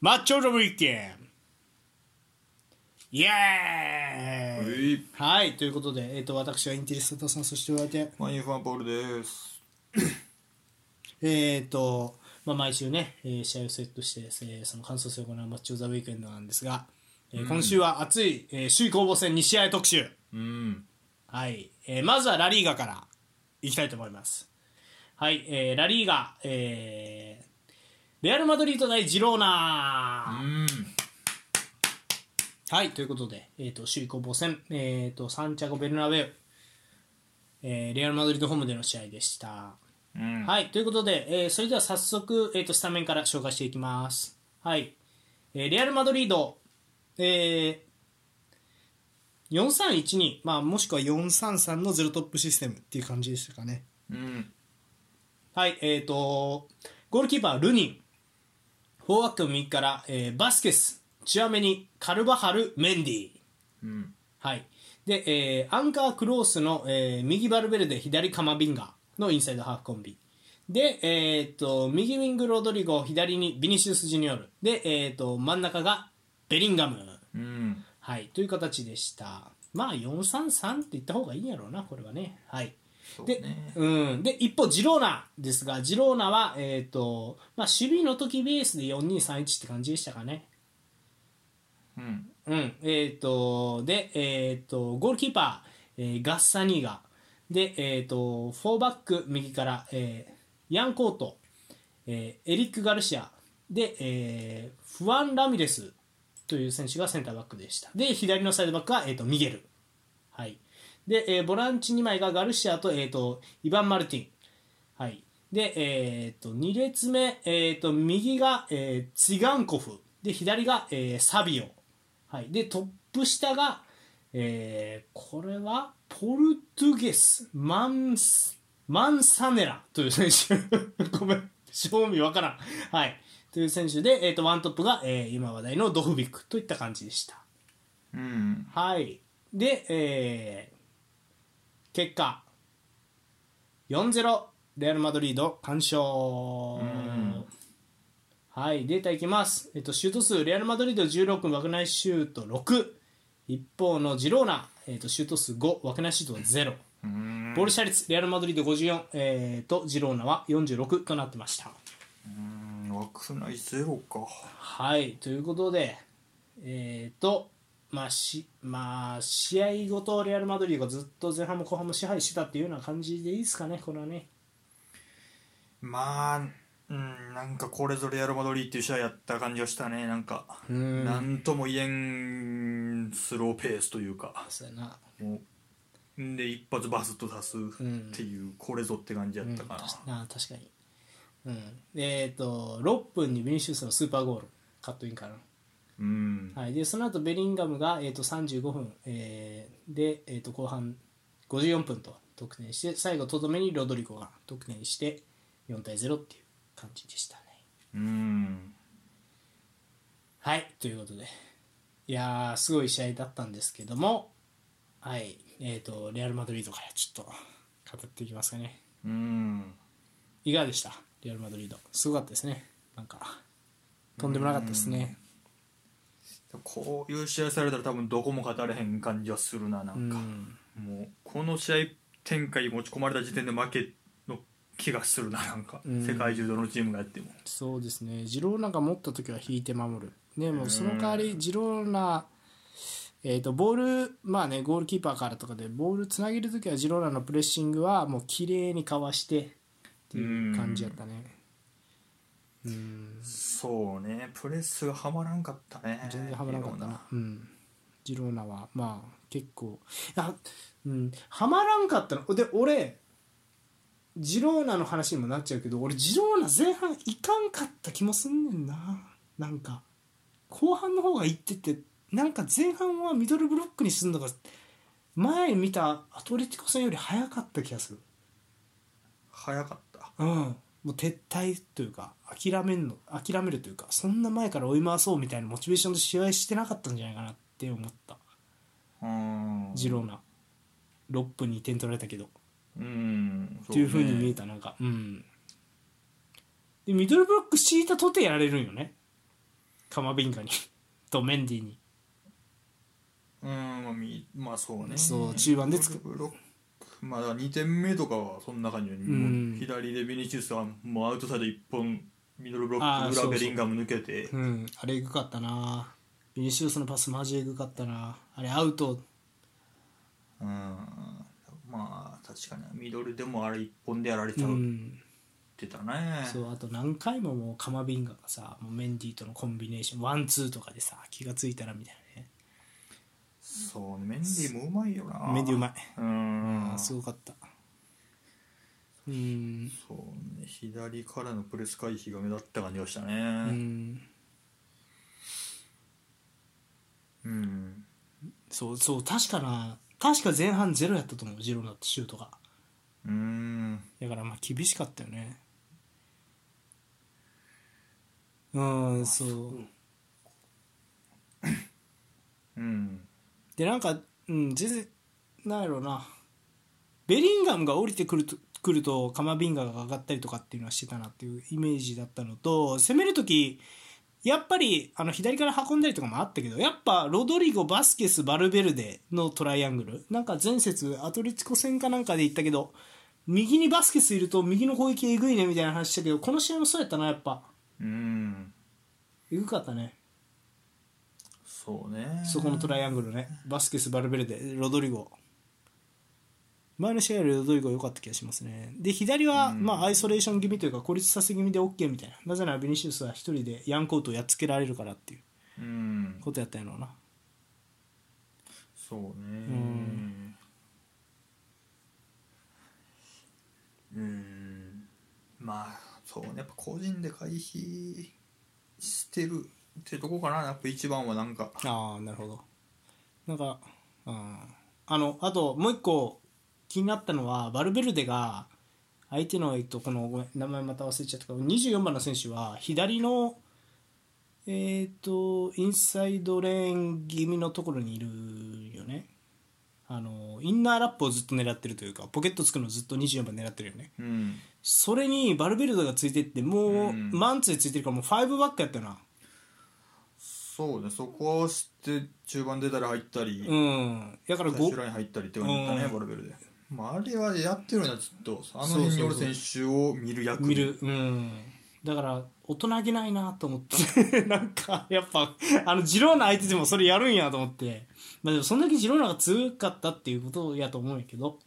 マッチョ・ウィッケン。イエーイ。い。はいということで、えー、と私はインテリスタさんそしてお相手マインファンポールです。えっ、と、まあ、毎週ね、えー試合をセットして、えーその感想戦を行うマッチ・オブ・ザ・ウィークエンドなんですが、えー今週は熱い、えー首位攻防戦2試合特集。うん。はい、えーまずはラリーガからいきたいと思います。はい、えーラリーガ、えーレアル・マドリード対ジローナ、うん。はい、ということで、えー、と首位攻防戦、えー、とサンチャゴ・ベルナベウ、えーレアル・マドリードホームでの試合でした。うん。はい、ということで、えーそれでは早速、えー、とスタメンから紹介していきます。はい、えーレアル・マドリード、えー、4312、まあ、もしくは433のゼロトップシステムっていう感じでしたかね。うん。はい、えー、と、ゴールキーパー、ルニン、フォーバック右から、えーバスケス、チュアメニ、カルバハル、メンディ。うんはい。で、えーアンカークロースの、えー右バルベルデ、左カマビンガのインサイドハーフコンビ。で、えー、と右ウィングロドリゴ、左にビニシウス・ジュニオル。で、えー、と真ん中がベリンガム。うんはい。という形でした。まあ、4-3-3って言った方がいいんやろうな、これはね。はい。で,、ねうん、で一方、ジローナですが、ジローナは、えーとまあ、守備の時ベースで4-2-3-1って感じでしたかね。うんうん、えっ、と、で、えっ、と、ゴールキーパー、えーガッサニーガ。で、えっ、と、フォーバック右から、えーヤンコート、えーエリック・ガルシア。で、えーフアン・ラミレスという選手がセンターバックでした。で、左のサイドバックは、えー、とミゲル。はい。で、えーボランチ2枚がガルシアと,、えー、とイヴァン・マルティン。はい。で、えー、と2列目、えー、と右が、えーツィガンコフ。で、左が、えーサビオ。はい、でトップ下が、えーこれはポルトゥゲスマンスマンサネラという選手 ごめん正味わからん、はい、という選手で、えー、とワントップが、えー今話題のドフビックといった感じでした。うんはい、で、えー結果4-0レアル・マドリード完勝、ん。はいデータいきます、えっと、シュート数レアル・マドリード16枠内シュート6一方のジローナ、えっと、シュート数5枠内シュートは0うん。ボール射率レアル・マドリード54、えーとジローナは46となってました。うん枠内ゼロか。はいということでえっ、とまあしまあ試合ごとレアル・マドリードがずっと前半も後半も支配してたっていうような感じでいいですかねこれはね。まあうんなんかこれぞレアル・マドリーっていう試合やった感じがしたね。なんかうん。なんとも言えんスローペースというか。そうやな。もうんで一発バスッと出すっていうこれぞって感じやったかな、な確かに。うん。えっ、と6分にビニシウスのスーパーゴールカットインから。のうん。はい、でその後ベリンガムが、えー、と35分、えーで、えー、と後半54分と得点して最後とどめにロドリゴが得点して4対0っていう感じでしたね。うん。はい。ということで。いやーすごい試合だったんですけども、はい。えー、とレアル・マドリードからちょっと語っていきますかね。うん。いかがでした？レアル・マドリード。すごかったですね。なんかとんでもなかったですね。こういう試合されたら多分どこも勝たれへん感じはするななうんか、ん。もうこの試合展開持ち込まれた時点で負けの気がするななんか、うん。世界中どのチームがやっても。そうですね、ジローナが持った時は引いて守る、でもその代わり、ジローナ、えー、とボール、まあね、ゴールキーパーからとかで、ボールつなげる時は、ジローナのプレッシングはもう綺麗にかわしてっていう感じやったね。うん、そうね。プレスがはまらんかったね。全然はまらなかったな、うん、ジローナは、まあ結構、いやうん、はまらんかったの、で、俺、ジローナの話にもなっちゃうけど俺ジローナ前半いかんかった気もすんねんな。なんか後半の方がいっててなんか前半はミドルブロックにすんのが前見たアトレティコ戦より早かった気がする。早かった。うんもう撤退というか諦めんの諦めるというかそんな前から追い回そうみたいなモチベーションで試合してなかったんじゃないかなって思った。うん。ジローナ。6分に点取られたけど。うん。っていうふうに見えたなんか。うん。でミドルブロック敷いたとてやられるんよね。カマビンガに。とメンディーに。うん。まあみまあそうね。そう中盤でつく。ブロックまあだから2点目とかはそんな感じで、う左でビニシウスはもうアウトサイド1本ミドルブロック裏ベリンガム抜けて。うん。あれエグかったな。ビニシウスのパスマジエグかったな。あれアウト。うん。まあ確かにミドルでもあれ1本でやられちうゃう。っん。てたね、そうあと何回ももうカマビンガがさもうメンディーとのコンビネーションワンツーとかでさ気がついたらみたいなねそうね。メンディーもうまいよな。メンディーうまい。うん。すごかった。うん。そうね。左からのプレス回避が目立った感じがしたうねん。うん。そうそう確かな確か前半ゼロやったと思う。ジローナってシュートが。うん。だからまあ厳しかったよね。うんそう。うんでなんか、うん、全然なんやろうな。ベリンガムが降りてくると来るとカマビンガが上がったりとかっていうのはしてたなっていうイメージだったのと攻める時やっぱりあの左から運んだりとかもあったけどやっぱロドリゴバスケスバルベルデのトライアングルなんか前節アトレチコ戦かなんかで言ったけど右にバスケスいると右の攻撃えぐいねみたいな話したけどこの試合もそうやったなやっぱ。うん。えぐかったねそうね。そこのトライアングルね。バスケスバルベルデロドリゴ。前の試合よりロドリゴ良かった気がしますね。で左は、まあアイソレーション気味というか孤立させ気味で OK みたいな。なぜならビニシウスは一人でヤンコートをやっつけられるからっていううん。ことやったんやろうな。そうね。ん。うん。まあそうね。やっぱ個人で回避してるってとこかなやっぱ一番はなんか。ああなるほど。なんかうん。あのあともう一個気になったのはバルベルデが相手の、えっと、このごめん名前また忘れちゃったけど24番の選手は左のえっ、とインサイドレーン気味のところにいるよね。あのインナーラップをずっと狙ってるというかポケットつくのをずっと24番狙ってるよね。うん。それにバルベルデがついてってもう、うん。マンツーでついてるからもう5バックやったよなそうねそこをして中盤出たら入ったり、うん。だから5最終ライン入ったりって感じだったね、うん。バルベルで、まあ、あれはやってるのはちょっとあの辺におる選手を見る役見る。うん。だから大人げないなと思って。なんかやっぱあのジローナ相手でもそれやるんやと思って。まあでもそんだけジローナが強かったっていうことやと思うんやけど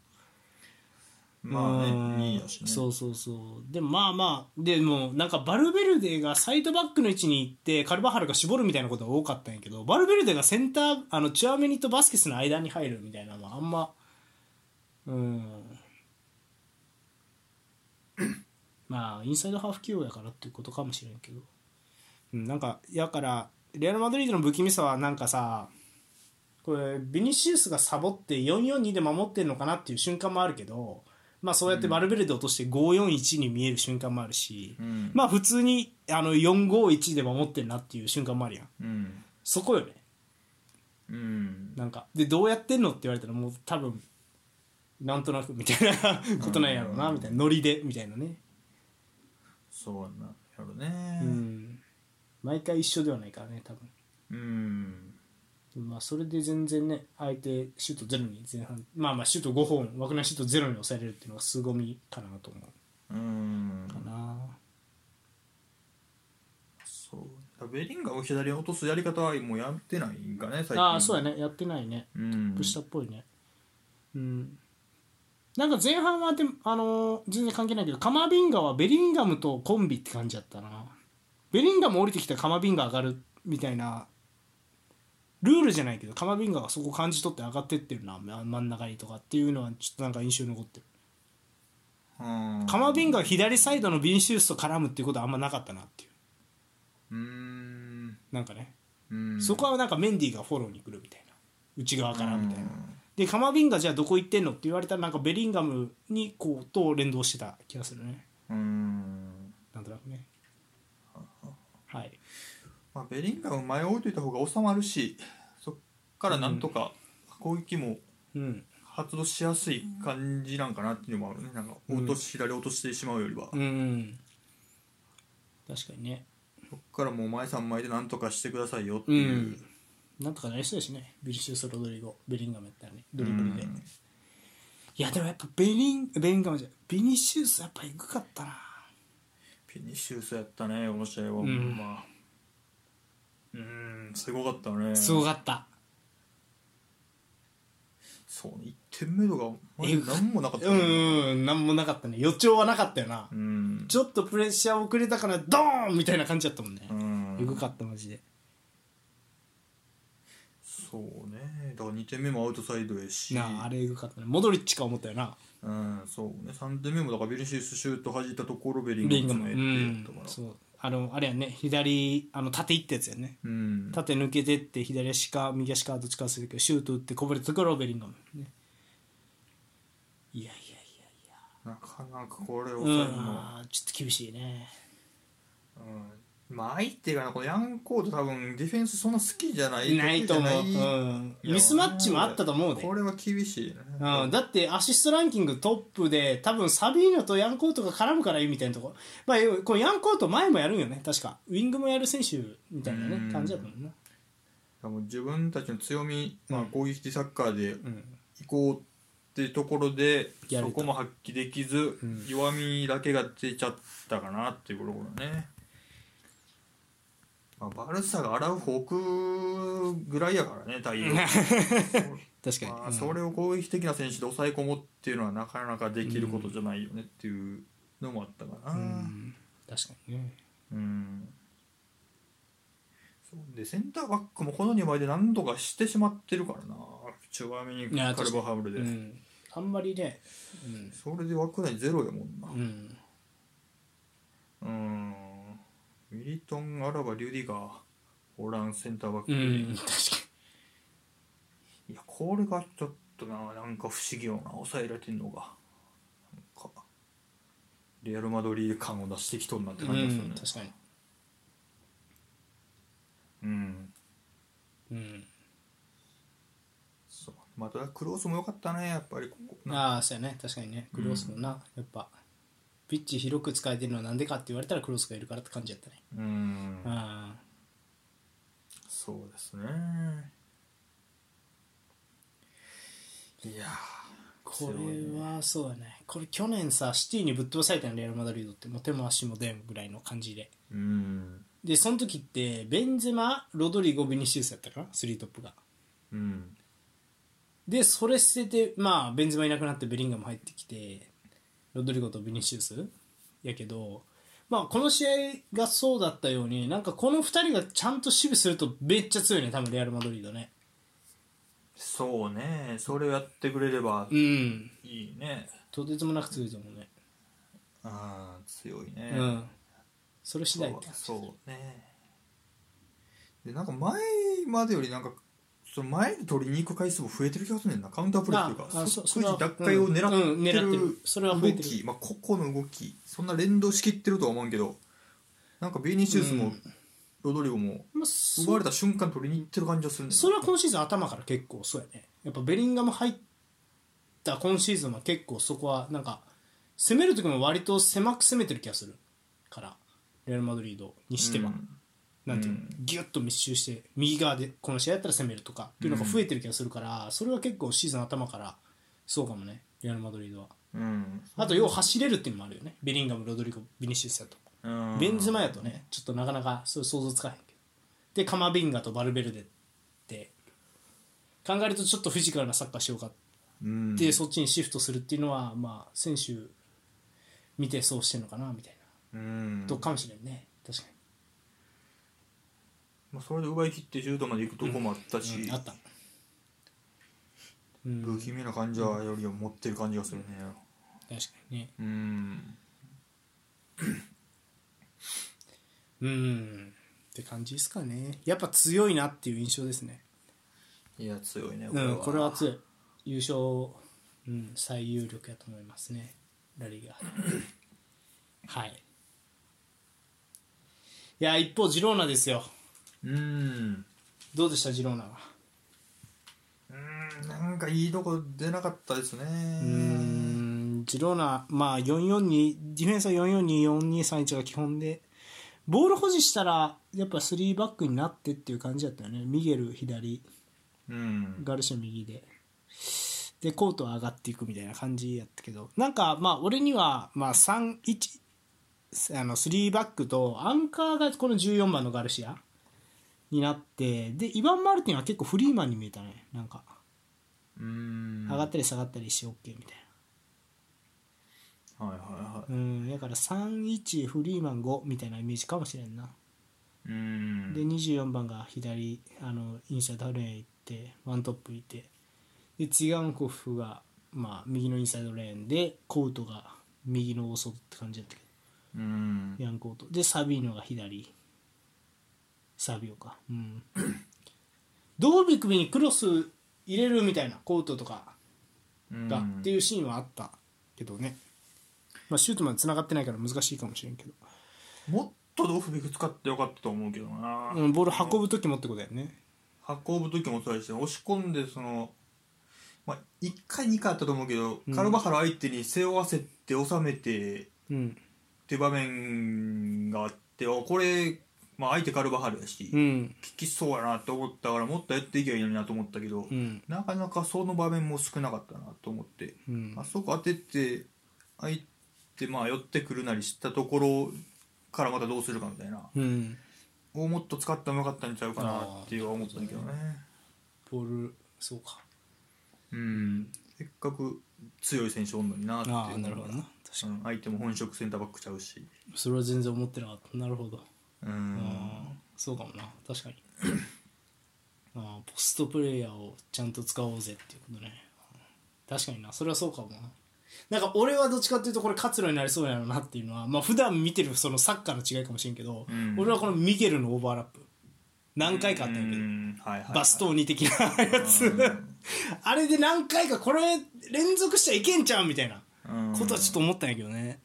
まあうん。ねいいやしね。そうそうそう。でもまあまあ。でもなんかバルベルデがサイドバックの位置に行ってカルバハルが絞るみたいなことが多かったんやけどバルベルデがセンターあのチュアメニとバスケスの間に入るみたいなのはあんまうん。まあインサイドハーフ起用やからっていうことかもしれんけど、うん、なんかやからレアル・マドリードの不気味さはなんかさこれビニシウスがサボって442で守ってるのかなっていう瞬間もあるけど、まあ、そうやってバルベルデ落として541に見える瞬間もあるし、うん。まあ普通にあの451で守ってるなっていう瞬間もあるやん。うん。そこよね。うん。なんかでどうやってんのって言われたらもう多分なんとなくみたいな ことなんやろうなみたいな。ノリでみたいなね。そうなやろね。うん。毎回一緒ではないからね多分。うんまあそれで全然ね相手シュートゼロに前半まあまあシュート5本枠内シュートゼロに抑えれるっていうのが凄みかなと思う。うん。かな。そう。ベリンガムを左に落とすやり方はもうやってないんかね最近。ああそうやね。やってないね。うん。プッシュっぽいね。うん。なんか前半はでも、あのー全然関係ないけどカマビンガはベリンガムとコンビって感じだったな。ベリンガム降りてきたらカマビンガ上がるみたいなルールじゃないけどカマビンガがそこ感じ取って上がってってるなま真ん中にとかっていうのはちょっとなんか印象に残ってる。うん。カマビンガが左サイドのビンシウスと絡むっていうことはあんまなかったなっていう。うん。なんかね、うん。そこはなんかメンディーがフォローに来るみたいな。内側からみたいな、うん。でカマビンガじゃあどこ行ってんのって言われたらなんかベリンガムにこうと連動してた気がするね。うん。なんとなくね。はいまあ、ベリンガム前置いといた方が収まるしそっからなんとか攻撃もうん。発動しやすい感じなんかなっていうのもあるね。なんか落とし左落としてしまうよりは。うん確かにね。そっからもう前3枚でなんとかしてくださいよってういう、ん。なんとかなりそうだしね。ビニシウス・ロドリゴベリンガムやったらね。ドリブルで、うん。いやでもやっぱベリンベリンガムじゃビニシウスやっぱエグかったな。フィニッシュスやったねこの試合は、ん。ま。あうんすごかったね。すごかった。そうね1点目とかマジで何もなかったうんねうんなんもなかったね。予兆はなかったよな、うん。ちょっとプレッシャー遅れたからドーンみたいな感じだったもんね。う、ん。エグかったマジで。そうね。だから2点目もアウトサイドやし。なああれエグかったね。モドリッチか思ったよな。うんそうね。3点目もだからビニシウスシュート弾いたところベリンリンガムうガム詰めてんとかなそうあのあれやね。左あの縦いったやつやね。うん。縦抜けてって左足か右足かどっちか忘れたけどシュート打ってこぼれたところをベリンガムね。いやいやいなかなかこれをやいや抑えるの。うん。ちょっと厳しいね。うんまあ相手がなこのヤンコート多分ディフェンスそんな好きじゃないないと思う、うん、ミスマッチもあったと思うでこれは厳しいね。うん、だってアシストランキングトップで多分サビーノとヤンコートが絡むからいいみたいなとこ。ろ、まあ、このヤンコート前もやるんよね確か。ウィングもやる選手みたいなねうん感じだったもんな、多分自分たちの強み、まあうん、攻撃的サッカーでうん、行こうっていうところでそこも発揮できず、ん。弱みだけが出ちゃったかなっていうところだね、まあ、バルサが洗うフォークぐらいやからね対応 確かに、まあ、うん。それを攻撃的な選手で抑え込むっていうのはなかなかできることじゃないよねっていうのもあったかな。うん。確かにね。うん。でセンターバックもこの2枚で何とかしてしまってるからな。チュアミにいやカルバハブルで、うん、あんまりねそれで枠内ゼロやもんな。うん、うん。うんミリトンアラバリュディガーオランセンターバック、うん、確かいやこれがちょっとななんか不思議よな。抑えられてんのが。なんかレアル・マドリード感を出してきとんなってに、感じがするね。うん、確かに、うん。うん、そう。またクロースも良かったねやっぱりここ。なああそうやね。確かにね。クロスもな、やっぱピッチ広く使えてるのはなんでかって言われたらクロスがいるからって感じやったね。うん。あそうですね。いやこれはそうだね。これ去年さシティにぶっ飛ばされたのレアル・マドリードってもう手も足も出んぐらいの感じで。ーうん。でその時ってベンゼマロドリゴビニシウスやったかな？スリートップが。うん。でそれ捨ててまあベンゼマいなくなってベリンガム入ってきてロドリゴとビニシウス？やけどまあこの試合がそうだったようになんかこの2人がちゃんと守備するとめっちゃ強いね多分レアル・マドリードね。そうね。それをやってくれればうん。いいね。とてつもなく強いと思うね。ああ強いね、うん。それ次第ってそうそうね。でなんか前までよりなんかその前に取りに行く回数も増えてる気がするねんな。カウンタープレーっていうか即時奪回を狙ってる。動き、まあ、個々の動き。そんな連動しきってるとは思うけどなんかビニシウスもうん。ロドリゴも奪われた瞬間取りに行ってる感じがするねそれは今シーズン頭から結構そうやね。やっぱベリンガム入った今シーズンは結構そこはなんか攻める時も割と狭く攻めてる気がするからレアル・マドリードにしては、うんなんていうの、うん。ギュッと密集して右側でこの試合やったら攻めるとかっていうのが増えてる気がするから、それは結構シーズン頭からそうかもね。レアル・マドリードは。うん。あとよう走れるっていうのもあるよね。ベリンガムロドリゴビニシウスやと。うん。ベンズマやとねちょっとなかなかそう想像つかへんけど。でカマビンガとバルベルデって考えるとちょっとフィジカルなサッカーしようかうん。ってそっちにシフトするっていうのはまあ選手見てそうしてんのかなみたいうん。なとかもしれんね。確かまあ、それで奪い切ってシュートまで行くとこもあったし、あった。うん。不気味な感じはよりは持ってる感じがするね。確かにね。うん。うん。って感じですかね。やっぱ強いなっていう印象ですね。いや強いねうんこれは強い。優勝、うん、最有力やと思いますね。ラリーが。はい。いや一方ジローナですようん。どうでしたジローナは？うんなんかいいとこ出なかったですね。うーんジローナまあ442ディフェンスは442423が基本でボール保持したらやっぱ3バックになってっていう感じだったよね。ミゲル左うん。ガルシア右で。でコートは上がっていくみたいな感じやったけど。なんかまあ俺にはまあ31あの3バックとアンカーがこの14番のガルシアになってでイヴァン・マルティンは結構フリーマンに見えたね。なんかうん。上がったり下がったりして OK みたいはいはいはなうんだから31フリーマン5みたいなイメージかもしれんな。いうん。で24番が左あのインサイドレーン行ってワントップいて。でツィガンコフが、まあ、右のインサイドレーンでコートが右の大外って感じだったけうん。どヤンコート。でサビーノが左サビオか。うん。ドービクビにクロス入れるみたいなコートとかが、うん。っていうシーンはあったけどね、まあ、シュートまでつながってないから難しいかもしれんけど、もっとドフビク使ってよかったと思うけどな、うん、ボール運ぶ時もってことだよね。運ぶ時もそうだし押し込んでその、まあ、1回2回あったと思うけど、うん。カルバハル相手に背負わせて収めてうん。って場面があってあこれ、まあ、相手カルバハルやし、効うん。きそうやなと思ったからもっとやっていけばいいのになと思ったけど、うん。なかなかその場面も少なかったなと思って、うん。あそこ当てて相手まあ寄ってくるなりしたところからまたどうするかみたいなうん。をもっと使ってもよかったんちゃうかなっていうは思ったんだけどね。ボールそうか。うん。せっかく強い選手おんのになっていうなるほどな。確かうん、相手も本職センターバックちゃうし。にそれは全然思ってなかった。なるほど、うん。ああそうかもな。確かに。ああポストプレイヤーをちゃんと使おうぜっていうことね。確かにな。それはそうかもな。なんか俺はどっちかっていうとこれ活路になりそうやろなっていうのはまあ普段見てるそのサッカーの違いかもしれんけど、うん。俺はこのミゲルのオーバーラップ。何回かあったんやけど、うん。はいはいはい。バストーニ的なやつ、う んあれで何回かこれ連続しちゃいけんちゃうみたいなうんことはちょっと思ったんやけどね。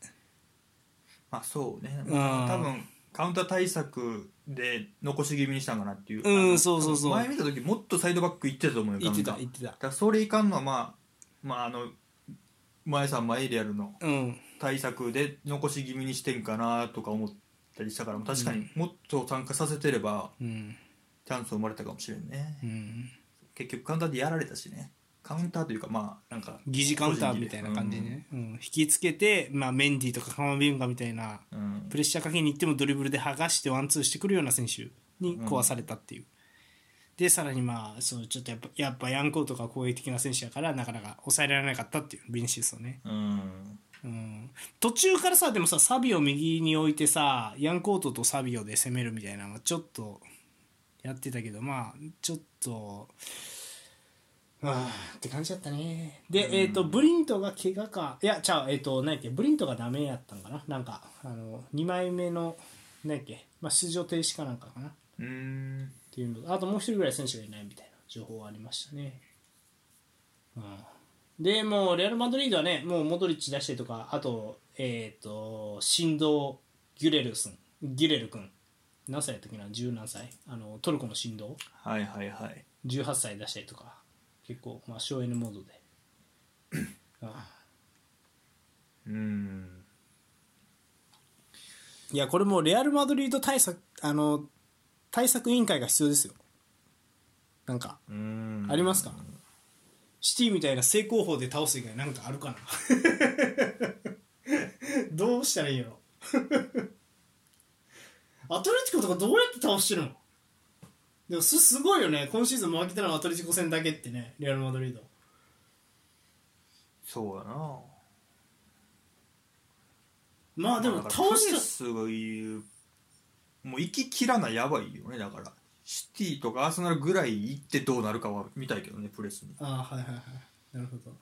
まあそうね、ん。多分カウンター対策で残し気味にしたんかなっていう。うんそうそうそう。前見た時もっとサイドバック行ってたと思うよ言ってたカウン言ってた。ターだからそれいかんのはまあまああの前さん前でやるのうん。対策で残し気味にしてんかなとか思ったりしたから確かにもっと参加させてればうん。チャンス生まれたかもしれんね、うん。結局カウンターでやられたしねカウンターというかまあなんか疑似カウンターみたいな感じでね、うん。引きつけて、まあ、メンディーとかカマビンガみたいなプレッシャーかけに行ってもドリブルで剥がしてワンツーしてくるような選手に壊されたっていう、でさらにまあそうちょっとやっぱやっぱヤンコーとか攻撃的な選手だからなかなか抑えられなかったっていうビニシウスをね、うん。うん、途中からさでもさサビを右に置いてさヤンコートとサビオで攻めるみたいなのはちょっとやってたけどまあちょっとあーって感じだったね。で、えっ、とブリントが怪我か。いやちゃうえっ、と何やっけブリントがダメやったんかな。なんかあの2枚目の何やっけ、まあ、出場停止かなんかかな。っうん。ていうのとあともう一人ぐらい選手がいないみたいな情報がありましたね、うん、でもうレアル・マドリードはねもうモドリッチ出したりとかあとえっ、と神道ギュレルスンギュレル君。何歳やったっけな十何歳。あのトルコの神道はいはいはい。18歳出したりとか結構まあ省エネモードで。あ あうん。いやこれもうレアル・マドリード対策あの対策委員会が必要ですよ。なんかうん。ありますか？シティみたいな正攻法で倒す以外なんかあるかな？どうしたらいいんやろアトレティコとかどうやって倒してるの？でもすすごいよね。今シーズン負けたのはアトレティコ戦だけってね。レアル・マドリード。そうやな。まあでも倒しプレスがいうもう行ききらないやばいよね。だからシティとかアーセナルぐらい行ってどうなるかは見たいけどねプレスに。たああはいはいはい。なるほど。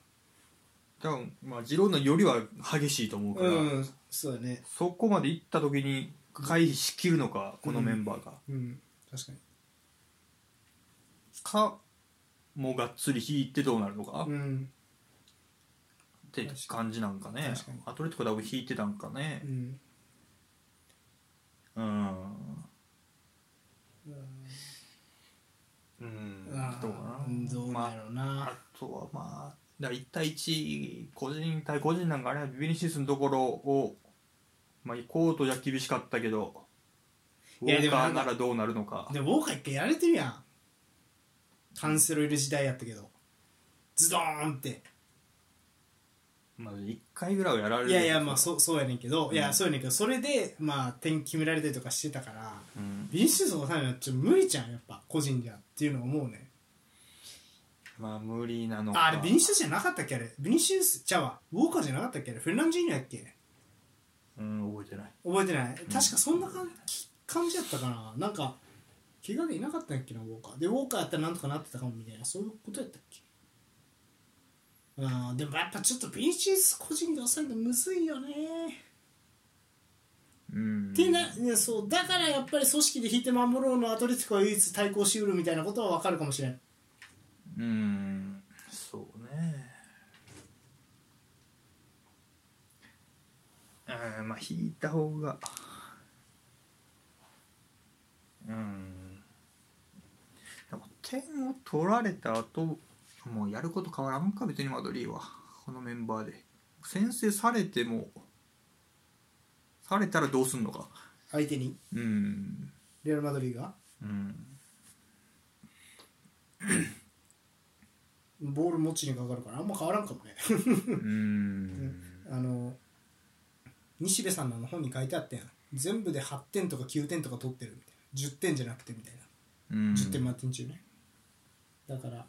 多分まあジローナよりは激しいと思うから、うんそうだね。そこまで行った時に回避しきるのかこのメンバーが、うん確かにかもうがっつり引いてどうなるのか、っうん。て感じなんかね。確かに。アトレティコ多分引いてたんかね。うん。うん。うん。あどうかな。うなんやろうな、あとはまあだから1対1個人対個人なんかね。ビニシウスのところを、まあ、コートじゃ厳しかったけどウォーいやでもなんかカーならどうなるのか。でもウォーカー一回やられてるやんカンセロいる時代やったけど。ズドーンって。まあ1回ぐらいはやられるいやいやまあそうそうやねんけど、いやうんそうやねんけど。それでまあ点決められたりとかしてたから。うん。ビニシウスのためにはちょっと無理じゃんやっぱ個人じゃっていうのは思うねまあ無理なのか。ああれビニシウスじゃなかったっけあれ？ビニシウスちゃうわ。ウォーカーじゃなかったっけあれ？フェルナンジーニョやっけ？うん覚えてない。覚えてない。確かそんな感じ感じやったかな。なんか怪我でいなかったんやっけなウォーカー。でウォーカーやったらなんとかなってたかもみたいなそういうことやったっけ？うんでもやっぱちょっとビニシウス個人で抑えるのむずいよね。うん。ってな、ね、そうだからやっぱり組織で引いて守ろうのアトレティコは唯一対抗しうるみたいなことは分かるかもしれん。うんそうね。うんまあ引いた方が。うん点を取られた後もうやること変わらんか別にマドリーは。このメンバーで。先制されてもされたらどうすんのか。相手に。うん。レアル・マドリーが。うん。ボール持ちにかかるからあんま変わらんかもね。うん。あの西部さんの本に書いてあったやん。全部で8点とか9点とか取ってるみたいな。10点じゃなくてみたいな。うん。10点満点中ねだから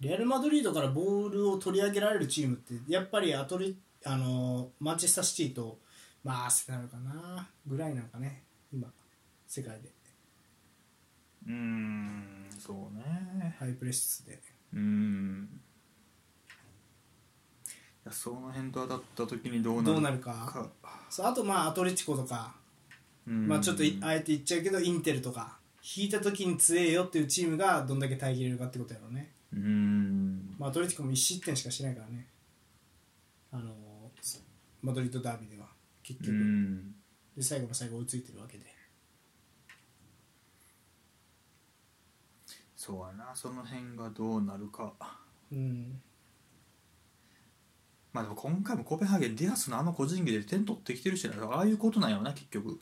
レアル・マドリードからボールを取り上げられるチームってやっぱりアトリあのマンチェスターシティとまあアーセナルかなぐらいなんかね今世界で。うんそうね。ハイプレスで。うん。いやその辺と当たった時にどうなるどうなるか。そうあとまあアトレティコとか、うん。まあちょっといあえて言っちゃうけどインテルとか引いた時に強えよっていうチームがどんだけ耐えきれるかってことやろうね。うん。まあ、アトレティコも1失点しかしてないからね、あのーマドリードダービーでは結う局、ん。で最後の最後追いついてるわけで、そうやな。その辺がどうなるか。うん、まあでも今回もコペンハーゲンディアスのあの個人技で点取ってきてるしな。ああいうことなんやろな結局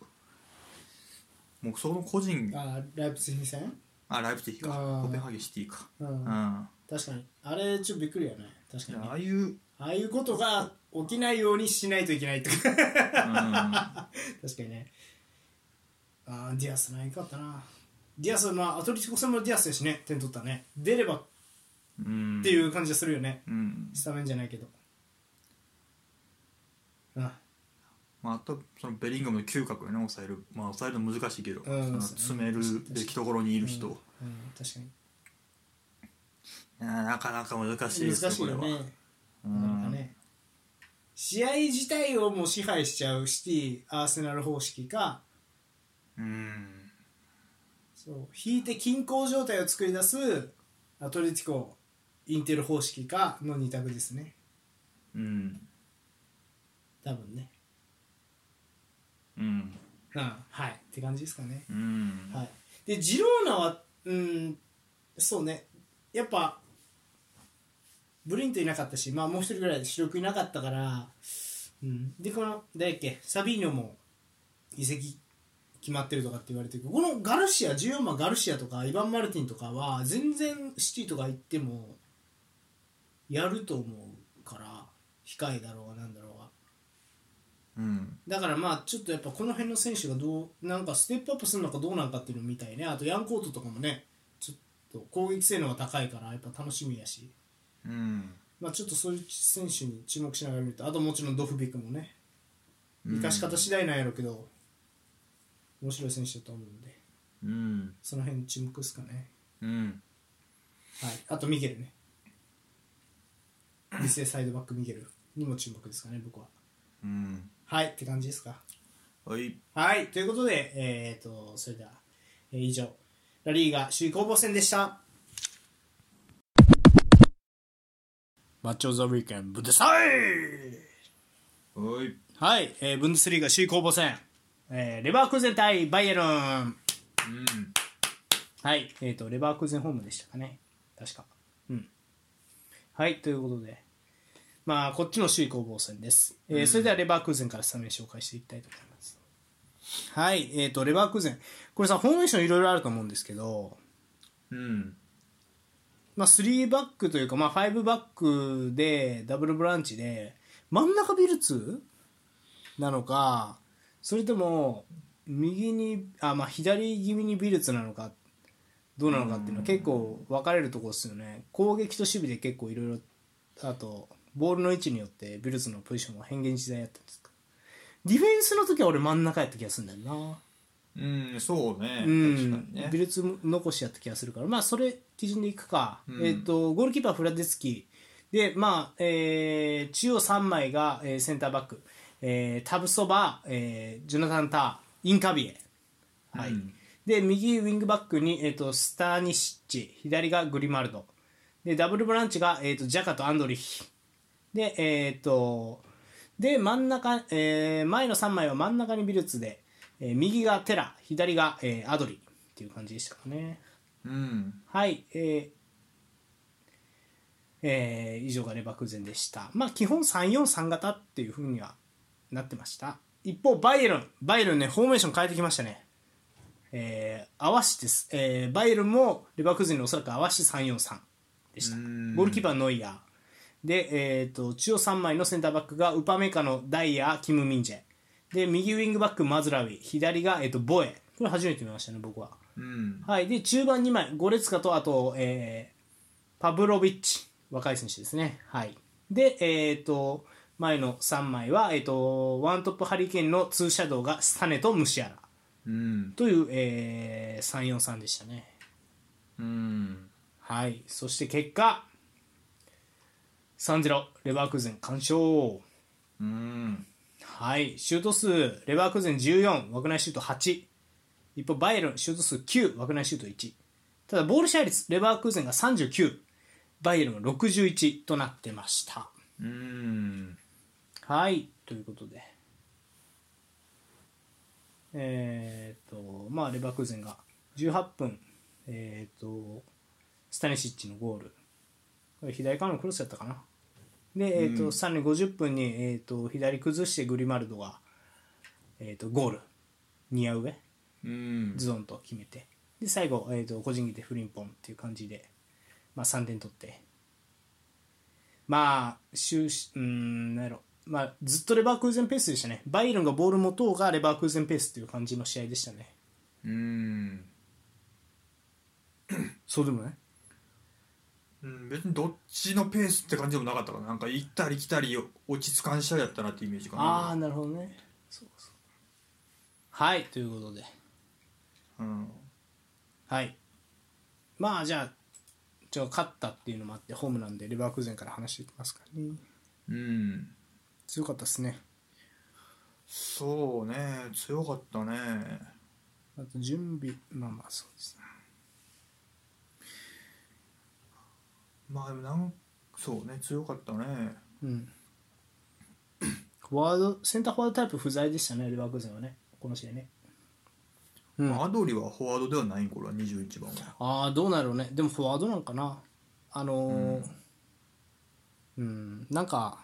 もうその個人あライプツィヒ戦、あライプツィヒか。コペンハーゲンシティか。うん。うん。あ確かに。あれちょっとびっくりやね。確かに。ねあいうああいうことが起きないようにしないといけないって確うん。かにね。あーディアスないかったな。ディアスまあアトレティコ戦もディアスやしね。点取ったね。出ればっうん。ていう感じがするよね、うん。スタメンじゃないけど。あまあ、あとそのベリンガムの嗅覚をね抑えるまあ抑えるの難しいけど、うん詰めるべきところにいる人、うんうん、確かに。なかなか難しい難ですねこれはしいよね。なかね。試合自体をもう支配しちゃうシティアーセナル方式か。うん。そう。引いて均衡状態を作り出すアトレティコインテル方式かの2択ですね。うん。多分ねうん。うん。はい。って感じですかね。うん。はい。でジローナはうんそうね。やっぱブリントいなかったしまあもう一人ぐらい主力いなかったから、うん、でこの誰やっけ？サビーニョも移籍決まってるとかって言われてるこのガルシア14番ガルシアとかイヴァン・マルティンとかは全然シティとか行ってもやると思うから控えだろうがなんだろうがうん。だからまあちょっとやっぱこの辺の選手がどうなんかステップアップするのかどうなんかっていうのを見たいね。あとヤンコートとかもねちょっと攻撃性能が高いからやっぱ楽しみやし、うん。まあ、ちょっとそういう選手に注目しながら見るとあともちろんドフビックもね生かし方次第なんやろうけど面白い選手だと思うんで。うん。その辺に注目ですかね。うん。はい。あとミゲルね。ビスサイドバックミゲルにも注目ですかね僕は。うんはいって感じですか？はいはい、ということで、えー、とそれでは、えー以上、ラリーガ首位攻防戦でした。マッチョ・ザ・ウィーケンブンデスはいはい、えーブンデスリーガ首位攻防戦、えーレバークーゼン対バイエルン。うんはい、えー、とレバークーゼンホームでしたかね、確か。うん。はい、ということで、まあ、こっちの首位攻防戦です。えーそれではレバークーゼンからスタメン紹介していきたいと思います。はい、えっ、と、レバークーゼン。これさ、フォーメーションいろいろあると思うんですけど、うんまあ、3バックというか、まあ、5バックで、ダブルブランチで、真ん中ビルツなのか、それとも、右に、あ、まあ、左気味にビルツなのか、どうなのかっていうのは結構分かれるところですよね。攻撃と守備で結構いろいろ、あと、ボールの位置によってビルツのポジションは変幻自在やったんですか？ディフェンスの時は俺真ん中やった気がするんだよな。うんそうね、うん。確かにね。ビルツ残しやった気がするから。まあそれ基準でいくか、うん。えっ、とゴールキーパーフラデツキ。ーでまあ、えー中央3枚が、えーセンターバック、えータブソバ、えージョナタン・ターインカビエ、はい。うん。で右ウィングバックに、えー、とスターニシッチ。左がグリマルド。でダブルブランチが、えー、とジャカとアンドリヒでえっ、とで真ん中、えー前の3枚は真ん中にビルツで、えー右がテラ左が、えーアドリっていう感じでしたかね。うん。はいえーえー以上がレバクーゼンでした。まあ基本343型っていう風にはなってました。一方バイエルン。バイエルンねフォーメーション変えてきましたね。えー、合わしです、えーバイエルンもレバークーゼンにおそらく合わし343でした。うん。ゴールキーパーノイヤーで、えー、と中央3枚のセンターバックがウパメカのダイヤキム・ミンジェ。で右ウィングバックマズラウィ。左が、えー、とボエ。これ初めて見ましたね僕は。うん。はい、で中盤2枚、ゴレツカとあと、えーパブロビッチ、若い選手ですね。はい、で、えー、と前の3枚は、えー、とワントップハリケーンのツーシャドウがスタネとムシアラ。うん。という、えー、343でしたね。うん。はい、そして結果、3-0、レバークーゼン完勝。うんはい、シュート数、レバークーゼン14、枠内シュート8。一方、バイエルン、シュート数9、枠内シュート1。ただ、ボール支配率、レバークーゼンが39、バイエルンが61となってました。うんはい、ということで。えーっと、まあ、レバークーゼンが18分、えーっと、スタニシッチのゴール。左からのクロスやったかな。で、えーっと、さらに50分に、えーっと、左崩してグリマルドが、えーっと、ゴール。ニア上？うん。ズドンと決めて。で最後、えー、と個人技でフリンポンっていう感じで、まあ、3点取って。まあ終始うーんなんやろ、まあ、ずっとレバークーゼンペースでしたね。バイエルンがボール持とうがレバークーゼンペースっていう感じの試合でしたね。うん。そうでもねうん別にどっちのペースって感じでもなかったかななんか行ったり来たり落ち着かん試合やったなってイメージかな。ああなるほどね。そうそう。はいということで。うん。はい。まあじゃあじゃあ勝ったっていうのもあってホームなんでレバークーゼンから話していきますかね。うん。強かったですね。そうね強かったね。あと準備まあまあそうですねまあでもなんそうね強かったね。うん。フォワードセンターフォワードタイプ不在でしたねレバークーゼンはね。この試合ね。うん。アドリはフォワードではないんこれは21番は。ああどうなるね。でもフォワードなんかな。あのーうん、なんか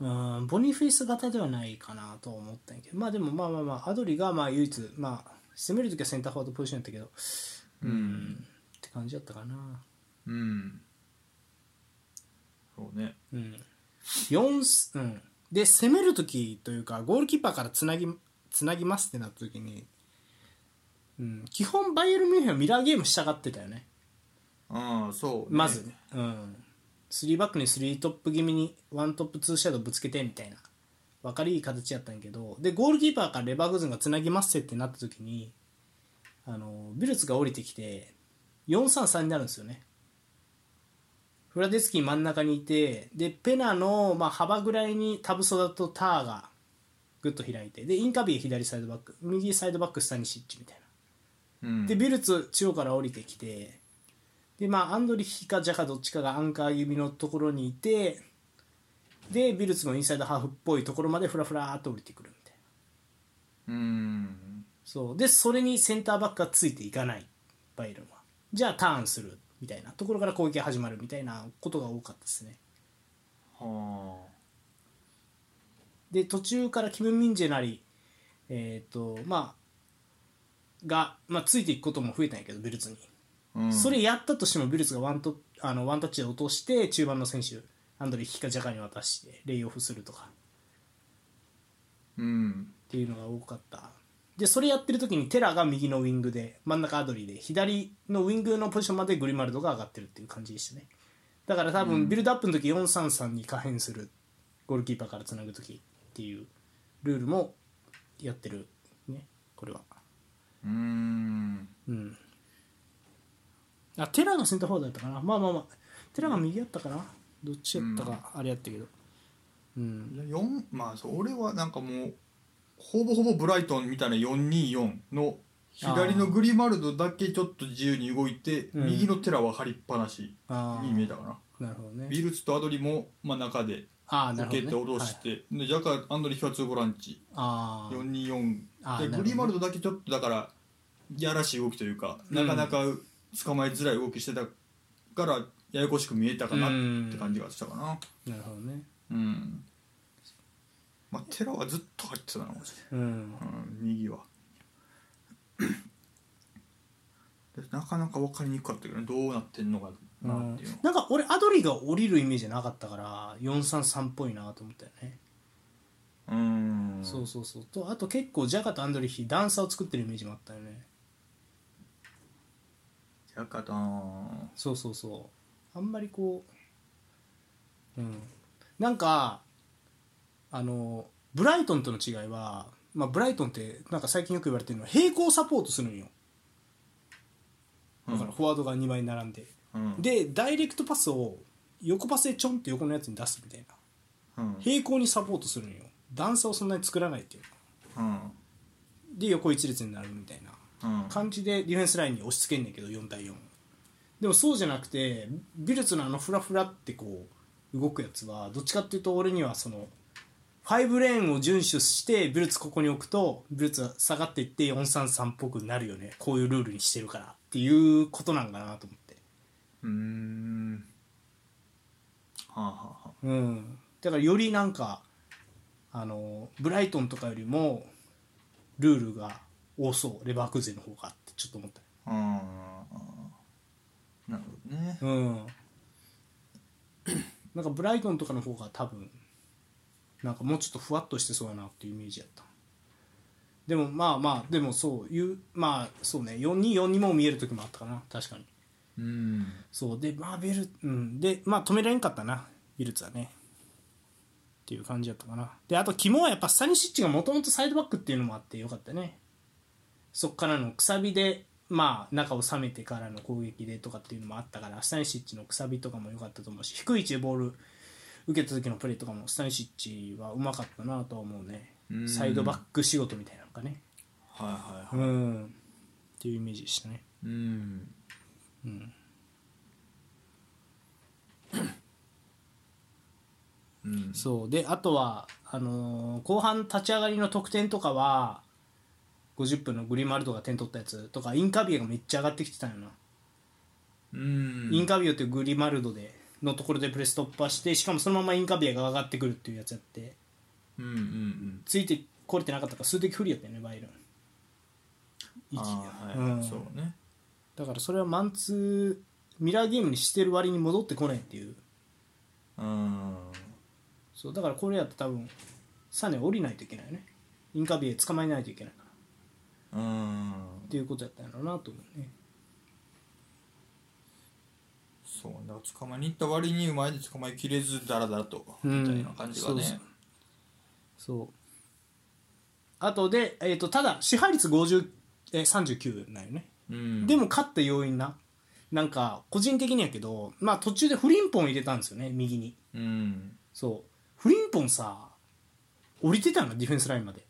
うんボニーフェイス型ではないかなと思ったんやけど。まあでもまあまあまあアドリがまあ唯一まあ攻めるときはセンターフォワードポジションやったけど。うん感じだったかな。うん。そうね。うん。4うん。で攻めるときというかゴールキーパーからつなぎつなぎますってなったときに、うん、基本バイエルンミュンヘンはミラーゲームしたがってたよね。ああそうね。まず、うん、3バックに3トップ気味に1トップ2シャドウぶつけてみたいな。分かりいい形やったんやけどでゴールキーパーからレバーグズンがつなぎますってなった時にあのビルツが降りてきて433になるんですよね。フラデツキー真ん中にいてでペナの、まあ、幅ぐらいにタブソダとターがグッと開いてでインカビー左サイドバック右サイドバックスタニシッチみたいな。うん。でビルツ中央から降りてきてでまあアンドリヒかジャカどっちかがアンカー指のところにいてでビルツのインサイドハーフっぽいところまでフラフラーっと降りてくるみたいな。うん。そう。でそれにセンターバックがついていかないバイエルンはじゃあターンするみたいなところから攻撃が始まるみたいなことが多かったですね。はあで途中からキム・ミンジェなりえっ、とまあが、まあ、ついていくことも増えたんやけどビルツに、うん。それやったとしてもビルツがワントあのワンタッチで落として中盤の選手アンドレヒカジャカに渡してレイオフするとか。うん。っていうのが多かったでそれやってる時にテラが右のウィングで真ん中アドリーで左のウィングのポジションまでグリマルドが上がってるっていう感じでしたね。だから多分ビルドアップの時433に可変するゴールキーパーからつなぐ時っていうルールもやってるねこれは。うん。うん。あテラがセンターフォワードだったかな？まあまあまあ。テラが右やったかな？どっちやったかあれやったけど。うん。いや四まあそれはなんかもうほぼほぼブライトンみたいな424の左のグリマルドだけちょっと自由に動いて、うん。右のテラは張りっぱなし。あに見えたかなあなるほどね。ビルツとアドリも、まあ、中でああな受けるほど、ね、て下ろしはい。て、でジャカアンドリヒは2ボランチ。ああ424であーなるほどね。グリマルドだけちょっとだからやらしい動きというか、なかなか捕まえづらい動きしてたからややこしく見えたかなって感じがしたかな。なるほどね。うん、まあテラはずっと入ってたなマジで、うん。うん、右はでなかなか分かりにくかったけどねどうなってんのかなっていうの、なんか俺アドリが降りるイメージなかったから433っぽいなと思ったよね、うん。そうそうそう。とあと結構ジャカとアンドリヒ段差を作ってるイメージもあったよね。ジャカとあそうそうそう。あんまりこううん。なんかあのブライトンとの違いは、まあ、ブライトンってなんか最近よく言われてるのは平行サポートするんよ。だからフォワードが2枚並んで、うん。でダイレクトパスを横パスでちょんって横のやつに出すみたいな。うん。平行にサポートするんよ。段差をそんなに作らないっていう。うん。で横一列になるみたいな。うん。感じでディフェンスラインに押し付けんねんけど4対4でもそうじゃなくてビルツのあのフラフラってこう動くやつはどっちかっていうと俺にはその5レーンを遵守してビルツここに置くとビルツは下がっていって433っぽくなるよね。こういうルールにしてるからっていうことなんかなと思って。うーん。はあはあはあ。うん。だからよりなんかあのブライトンとかよりもルールが多そう。レバークーゼンの方がってちょっと思った。あー。なるほどね。うん。なんかブライトンとかの方が多分なんかもうちょっとふわっとしてそうやなっていうイメージやった。でもまあまあでもそういうまあそうね。424にも見える時もあったかな。確かに。うん。そう。でまあビルうん。でまあ止められんかったな。ビルツはね。っていう感じやったかな。であと肝はやっぱスタニシッチがもともとサイドバックっていうのもあってよかったね。そっからのくさびでまあ中を収めてからの攻撃でとかっていうのもあったからスタニシッチのくさびとかも良かったと思うし低い位置でボール受けた時のプレーとかもスタニシッチはうまかったなとは思うね。うん。サイドバック仕事みたいなのかね。はいはいはい。うん。っていうイメージでしたね。うん。うん。うん。そう。であとはあのー後半立ち上がりの得点とかは50分のグリマルドが点取ったやつとかインカビエがめっちゃ上がってきてたよな、うん。インカビエってグリマルドでのところでプレス突破してしかもそのままインカビエが上がってくるっていうやつやって。うんうんうん。ついてこれてなかったか。ら数的不利やったよねバイルン。一あーは。いうん。そうね。だからそれはマンツーミラーゲームにしてる割に戻ってこないっていう。うん。そうだからこれやと多分サネ降りないといけないよね。インカビエ捕まえないといけないから。うん。っていうことやったんやろうなと思うねそうだから捕まえに行った割に前で捕まえきれずダラダラとうんみたいな感じがね。そうそう。あとで、えー、とただ支配率50え39なんよね、うん。でも勝った要因な。なんか個人的にやけど、まあ、途中でフリンポン入れたんですよね右に。うん。そう。フリンポンさ降りてたのディフェンスラインまで。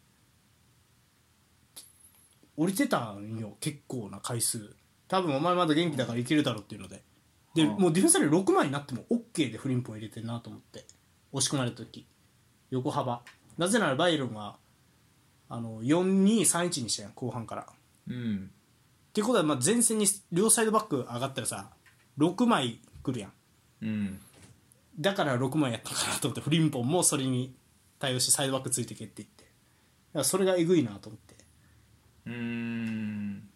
降りてたんよ結構な回数。多分お前まだ元気だからいけるだろうっていうのででうん。もうディフェンスライン6枚になっても OK でフリンポン入れてるなと思って。押し込まれた時。横幅。なぜならバイロンがあの4231にしたやん後半から。うん。っていうことはまあ前線に両サイドバック上がったらさ6枚来るやん。うん。だから6枚やったかなと思ってフリンポンもそれに対応してサイドバックついてけって言って。だからそれがえぐいなと思って。うーん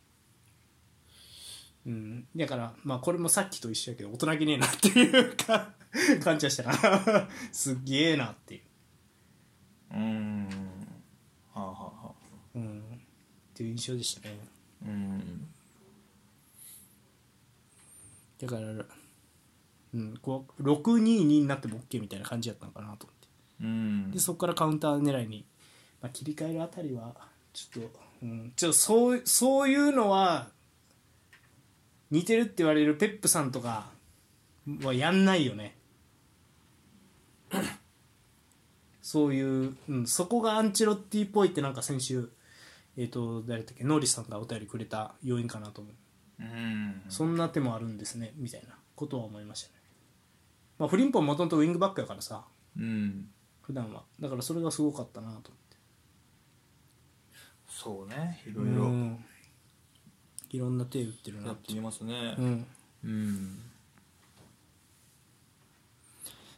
うん、だからまあこれもさっきと一緒やけど大人げねえなっていうか感じはしたな。すっげえなっていう、うーん。はあはあはあ。うん、っていう印象でしたね。うん。だから、うん、こう622になっても OK みたいな感じやったのかなと思って。うん。でそこからカウンター狙いに、まあ、切り替えるあたりはちょっと、うん、ちょっとそうそういうのは似てるって言われるペップさんとかはやんないよね。そういう、うん、そこがアンチロッティっぽいってなんか先週えっ、と誰だっけノーリスさんがお便りくれた要因かなと思う。うん。そんな手もあるんですねみたいなことは思いましたね。まあフリンポンもともとウィングバックやからさ。うん。普段は。だからそれがすごかったなと思って。そうねいろういろ。んいろんな手打ってるなやってみますね。うん。うん。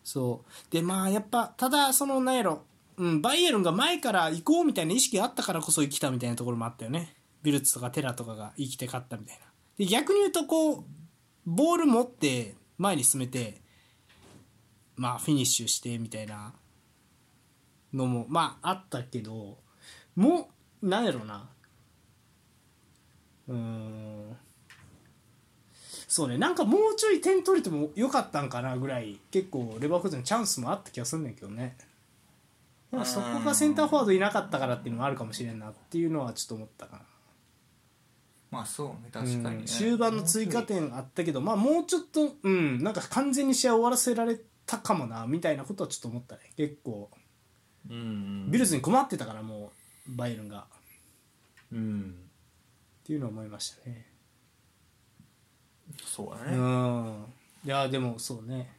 そう。でまあやっぱただそのなんやろ、うん、バイエルンが前から行こうみたいな意識があったからこそ生きたみたいなところもあったよね。ビルツとかテラとかが生きて勝ったみたいな。で逆に言うとこうボール持って前に進めてまあフィニッシュしてみたいなのもまああったけどもうなんやろなうーん。そうねなんかもうちょい点取れてもよかったんかなぐらい結構レバークーゼンチャンスもあった気がするんだけどね。でもそこがセンターフォワードいなかったからっていうのもあるかもしれんなっていうのはちょっと思ったかな。まあそうね確かにね。うん終盤の追加点あったけどまあもうちょっとうんなんか完全に試合終わらせられたかもなみたいなことはちょっと思ったね。結構。うんビルズに困ってたからもうバイエルンが。っうんていうのは思いましたね。うそうだね。ん。いやでもそうね。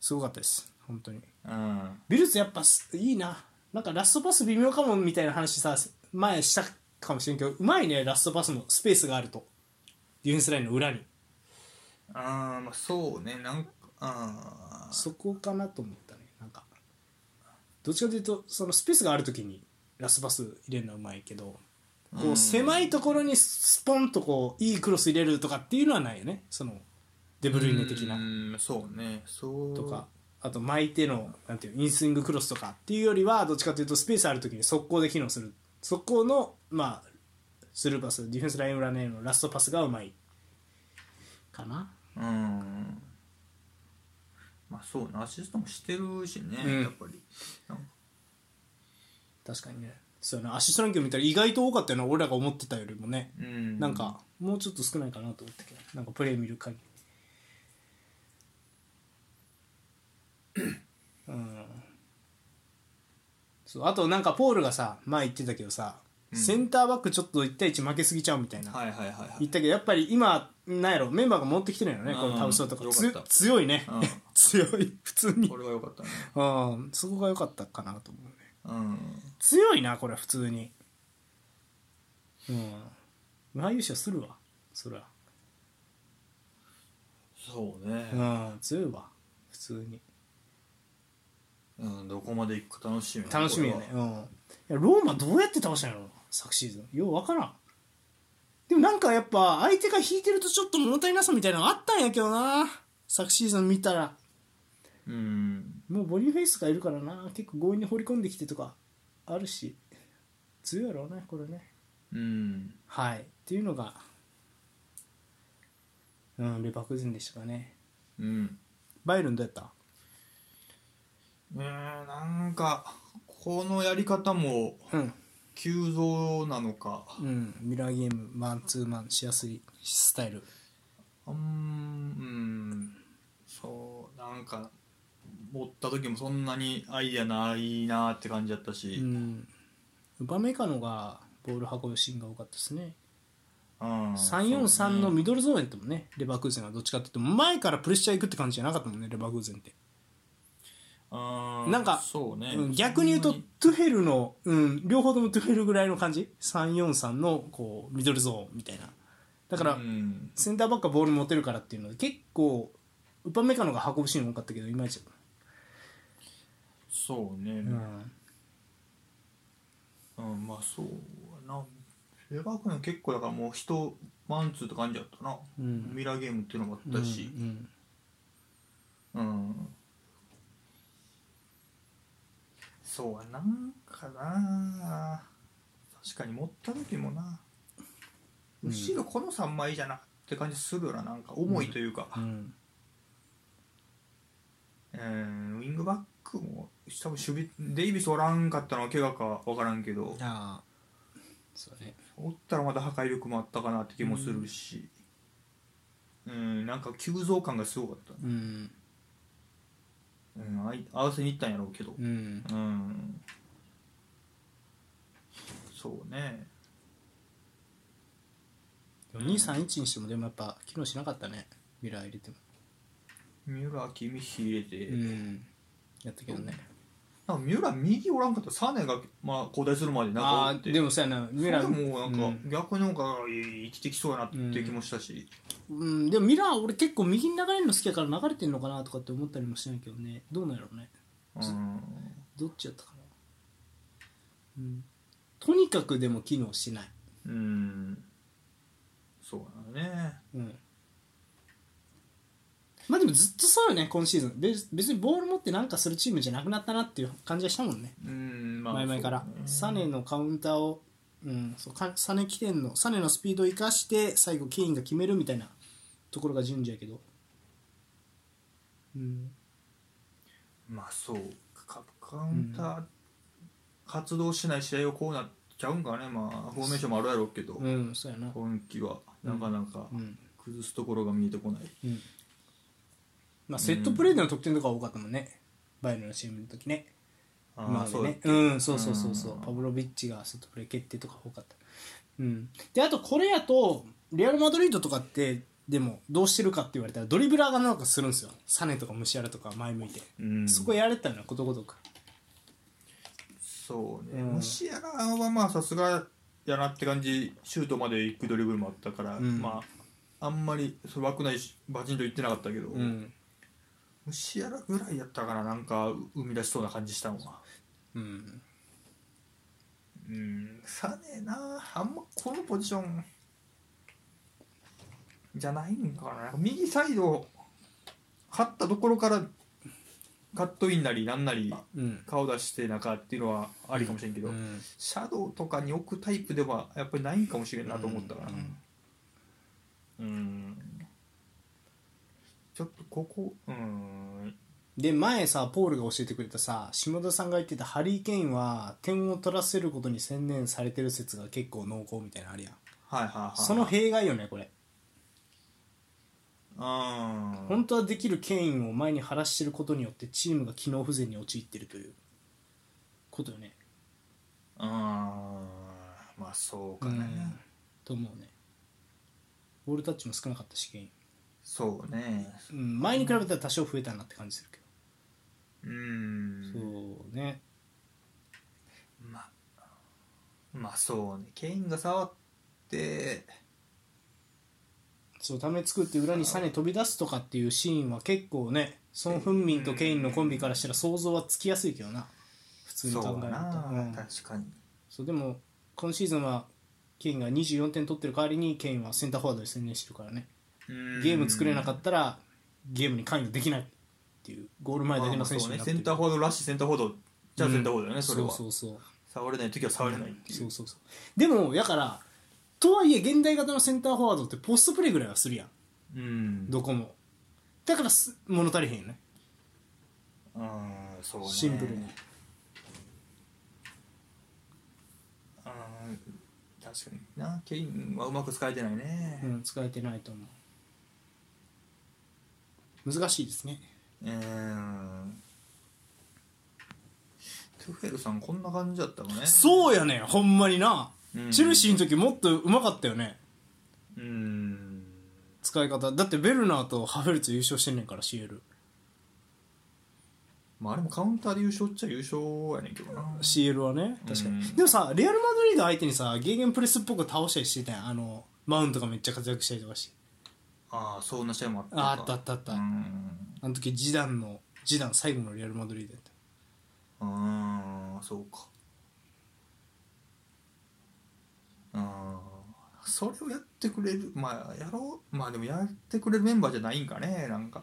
すごかったです。本当に。うん。ビルズやっぱすいいな。なんかラストパス微妙かもみたいな話さ前したかもしれんけどうまいねラストパスのスペースがあると。ディフェンスラインの裏に。あーまあそうね。なんかあー。そこかなと思ったね。なんかどっちかというとそのスペースがある時にラストパス入れるのはうまいけどこううん。狭いところにスポンとこういいクロス入れるとかっていうのはないよね。そのデブルイネ的な。うんそうね。そう。とか。あと巻いてのなんていうインスイングクロスとかっていうよりはどっちかというとスペースある時に速攻で機能する。そこのまあスルーパスディフェンスライン裏へのラストパスがうまいかな。うん。まあそうね。アシストもしてるしね、うん。やっぱり。なんか。確かにねそうやな。アシストランキング見たら意外と多かったよな俺らが思ってたよりもね、うん。なんかもうちょっと少ないかなと思ったけどなんかプレー見る限り。うん。そうあとなんかポールがさ前言ってたけどさ、センターバックちょっと1対1負けすぎちゃうみたいな、はいはいはいはい。言ったけどやっぱり今なんやろメンバーが持ってきてるよね、うんこのタウソとかか強いね、うん。強い普通に。これは良かったね。うん。そこが良かったかなと思うねうん。強いなこれ普通に。うん。ああ優勝するわそりゃそうね。うん強いわ普通に。うん、どこまで行くか楽しみ楽しみやねこうん。いやローマどうやって倒したんやろ昨シーズン。よう分からん。でもなんかやっぱ相手が引いてるとちょっと物足りなさみたいなのあったんやけどな昨シーズン見たら。うんもうボディフェイスがいるからな。結構強引に放り込んできてとかあるし。強いやろうねこれね。うん。はい。っていうのがうんレバクーゼンでしたかね。うん。バイエルンどうやった？えー、なんかこのやり方もうん。急増なのか。うん。ミラーゲームマンツーマンしやすいスタイル。あんうん。そうなんか持った時もそんなにアイデアないなって感じだったし、うん。ウバメカノがボール運ぶシーンが多かったですね。うん。343のミドルゾーンやったもんね。レバークーゼンはどっちかっていうと前からプレッシャー行くって感じじゃなかったもんねレバークーゼンって。うんなんかそうね、うん逆に言うとトゥヘルの、うん、両方ともトゥヘルぐらいの感じ？343のこうミドルゾーンみたいな。だから、うん。センターバックがボール持てるからっていうので結構ウパメカノが運ぶシーン多かったけどいまいちそうね。うん。うん、まあそうやな。レバークーン結構だからもう人マンツーって感じやったな、うん。ミラーゲームっていうのもあったし。うんうん、そうやなんかな。確かに持った時もな。うん。後ろこの3枚じゃなって感じするよな。なんか重いというか、うん。うん、ウィングバックも多分守備デイビスおらんかったのは怪我か分からんけどああそうね。おったらまだ破壊力もあったかなって気もするし、うん、なんか急増感がすごかった、うん。うん、あい合わせに行ったんやろうけど。うん。うん。そうね。231にしてもでもやっぱ機能しなかったね。ミラー入れても。ミュラーキミッヒ入れて、うん。やったけどねなんかミュラー右おらんかったらサネが、まあ、交代するまでなんかあでもそうやな。ミミララーーもなんか、うん。逆になんか生きてきそうやなって気もしたし、うん、でもミラー俺結構右に流れるの好きやから流れてんのかなとかって思ったりもしないけどね。どうなんやろうね。うん。どっちやったかな、うん、とにかくでも機能しない、うん。そうだね。うん、まあでもずっとそうよね今シーズン。べ別にボール持ってなんかするチームじゃなくなったなっていう感じはしたもんね。うんまあ前々から、そうだね。サネのカウンターを、うん、そうかサネ起点のサネのスピードを生かして最後ケインが決めるみたいなところが順序やけど、うん、まあそうか。カウンター発動しない試合をこうなっちゃうんかね。まあフォーメーションもあるやろうけど、うん、そうやな、今季はなかなかうん。崩すところが見えてこない、うんまあ、セットプレーでの得点とか多かったもんね、バイエルンのチームの時ね。あ今までね。あそうんそうそうそうそう。うん。パブロビッチがセットプレー決定とか多かった。うん。であとこれやとレアル・マドリードとかってでもどうしてるかって言われたらドリブラーがなんかするんですよ。サネとかムシアラとか前向いて、うん。そこやられてたのよことごとく。そうね、うん。ムシアラはまあさすがやなって感じ。シュートまで行くドリブルもあったから、うん。まああんまりそれ枠内しバチンと言ってなかったけど、うんムシアラぐらいやったからなんか生み出しそうな感じしたのはうん。うんサネな。あんまこのポジションじゃないんかな。右サイド張ったところからカットインなりなんなりうん。顔出して中っていうのはありかもしれんけど、うん。シャドウとかに置くタイプではやっぱりないんかもしれんなと思ったから。うんちょっとここ。うん。で前さポールが教えてくれたさ下田さんが言ってたハリー・ケインは点を取らせることに専念されてる説が結構濃厚みたいなのあるやん。はいはいはいその弊害よねこれ。うん。本当はできるケインを前に晴らしてることによってチームが機能不全に陥ってるという。ことよね。うん。まあそうかね、と思うね。ボールタッチも少なかったしケイン、そうね。うん、前に比べたら多少増えたなって感じするけうん。ど、そうね。まあまあそうね。ケインが触って。そうため作って裏にサネ飛び出すとかっていうシーンは結構ねソン・フンミンとケインのコンビからしたら想像はつきやすいけどな。普通に考えると。そうだな、うん。確かに。そうでも今シーズンはケインが24点取ってる代わりにケインはセンターフォワードに専念してるからねゲーム作れなかったらゲームに関与できないっていうゴール前だけの選手になってる。センターフォワードらしいセンターフォワードじゃあセンターフォワードだよね、それは。そうそうそう。触れない時は触れないっていう、そうそうそう。でもやからとはいえ現代型のセンターフォワードってポストプレーぐらいはするやん。うん。どこも。だからす物足りへんよね。うんそうね。シンプルに。うん確かにな。ケインはうまく使えてないね。うん使えてないと思う難しいですね。うん。トゥフェルさんこんな感じだったのね。そうやねほんまにな、うん。チェルシーの時もっとうまかったよね。うん。使い方。だってベルナーとハフェルツ優勝してんねんから CL まああれもカウンターで優勝っちゃ優勝やねんけどな。CL はね確かに、うん。でもさレアル・マドリード相手にさゲーゲンプレスっぽく倒したりしてたやん。あのマウントがめっちゃ活躍したりとかしてああそんな試合もあった。ああったあったあった、うん。あの時ジダンのジダン最後のレアル・マドリードやったああそうか。ああそれをやってくれるまあやろう。まあでもやってくれるメンバーじゃないんかねなんか。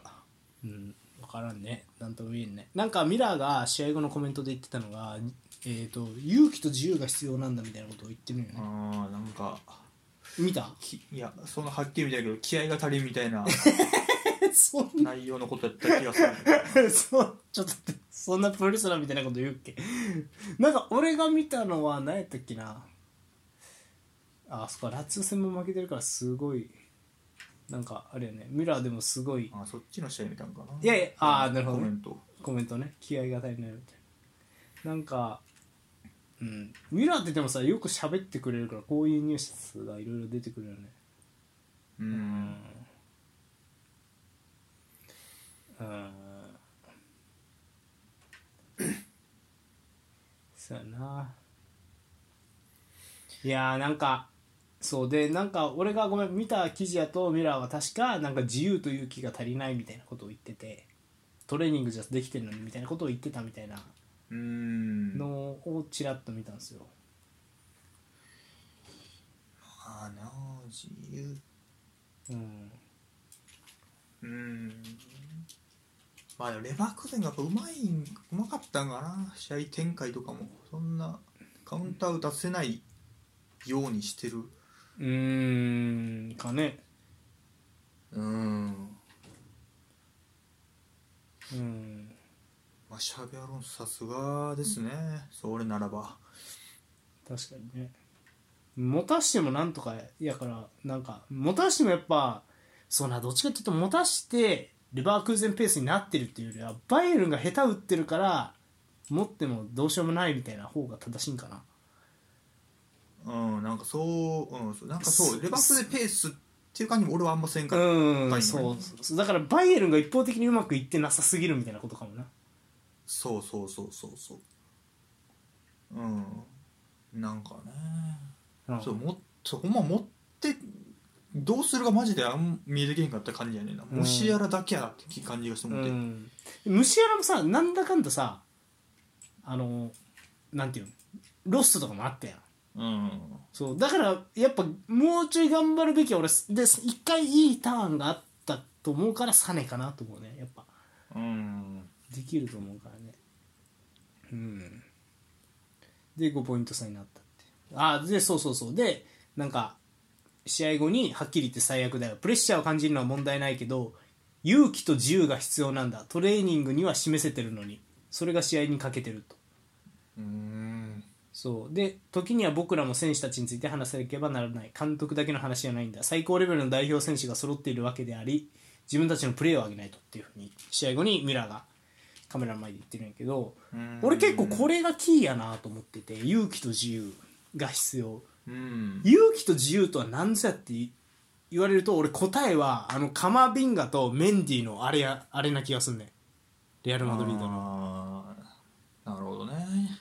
うん分からんね。なんとも言えんね。なんかミラーが試合後のコメントで言ってたのがえー、と勇気と自由が必要なんだみたいなことを言ってるよね。ああなんか見た？きいやそのはっきり見たけど気合が足りんみたいな そん内容のことやった気がする。そう。ちょっと待って。そんなプロレスラーみたいなこと言うっけ？なんか俺が見たのは何やったっけな？あそこはラツー戦も負けてるからすごい。なんかあれよね。ミラーでもすごい。あそっちの試合見たんかな？いやいやあーなるほどね。コメント。コメントね。気合が足りないみたいな。なんかうん。ミラーってでもさよく喋ってくれるからこういうニュースがいろいろ出てくるよね。ううん。うん。そうやな。いやーなんかそうでなんか俺がごめん見た記事やとミラーは確かなんか自由と勇気が足りないみたいなことを言っててトレーニングじゃできてるのにみたいなことを言ってたみたいなのをちらっと見たんですよ。まあなあ自由。うん。うん。まあレバークーゼンがやっぱうまいうまかったんかな。試合展開とかも。そんなカウンター打たせないようにしてる。うーんかね。うん。うんまあシャビアロンさすがですね。それならば。確かにね。持たしてもなんとかやからなんか持たしてもやっぱそうなどっちかっていうと持たしてレバークーゼンペースになってるっていうよりはバイエルンが下手打ってるから持ってもどうしようもないみたいな方が正しいんかな。うんなんかそう,、うん、なんかそうレバークーゼンペースっていう感じも俺はあんませんから、うん、そう。だからバイエルンが一方的にうまくいってなさすぎるみたいなことかもなそうそうそうそうそう。うん。なんかね。うん。そうもっとほんま持ってどうするかマジであん見えてけへんかった感じやねんな、うん。もしやらだけやなって感じがしてう思って、ん。虫やらもさなんだかんださあのなんていうのロストとかもあったやん。うん。そうだからやっぱもうちょい頑張るべきは俺で一回いいターンがあったと思うからサネかなと思うねやっぱ。うんできると思うからね。うん。で5ポイント差になったってあでそうそうそう。でなんか試合後にはっきり言って最悪だよ。プレッシャーを感じるのは問題ないけど勇気と自由が必要なんだ。トレーニングには示せてるのに。それが試合に欠けてると。うん。そう。で時には僕らも選手たちについて話さなければならない。監督だけの話じゃないんだ。最高レベルの代表選手が揃っているわけであり自分たちのプレーを上げないとっていうふうに試合後にミラーがカメラの前で言ってるんやけど俺結構これがキーやなと思ってて勇気と自由が必要。うん。勇気と自由とは何ぞやって言われると俺答えはあのカマビンガとメンディーのあれやあれな気がすんねん。レアル・マドリードの。なるほどね。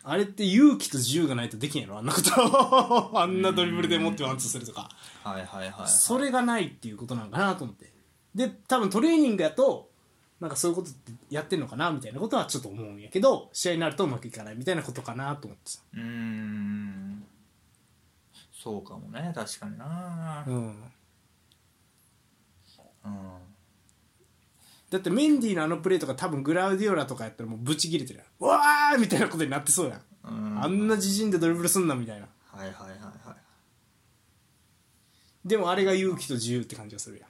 あれって勇気と自由がないとできんやろ？あんなこと。あんなドリブルで持ってワンツーするとか。はいはいはい、はい、それがないっていうことなんかなと思って。で多分トレーニングやとなんかそういうことやってんのかなみたいなことはちょっと思うんやけど試合になるとうまくいかないみたいなことかなと思ってさ。うーん。そうかもね。確かにな。うん。うんだってメンディーのあのプレーとか多分グラウディオラとかやったらもうブチ切れてるやん。うわーみたいなことになってそうやん、うん。あんな自陣でドリブルすんなみたいな。はいはいはいはい。でもあれが勇気と自由って感じがするやん。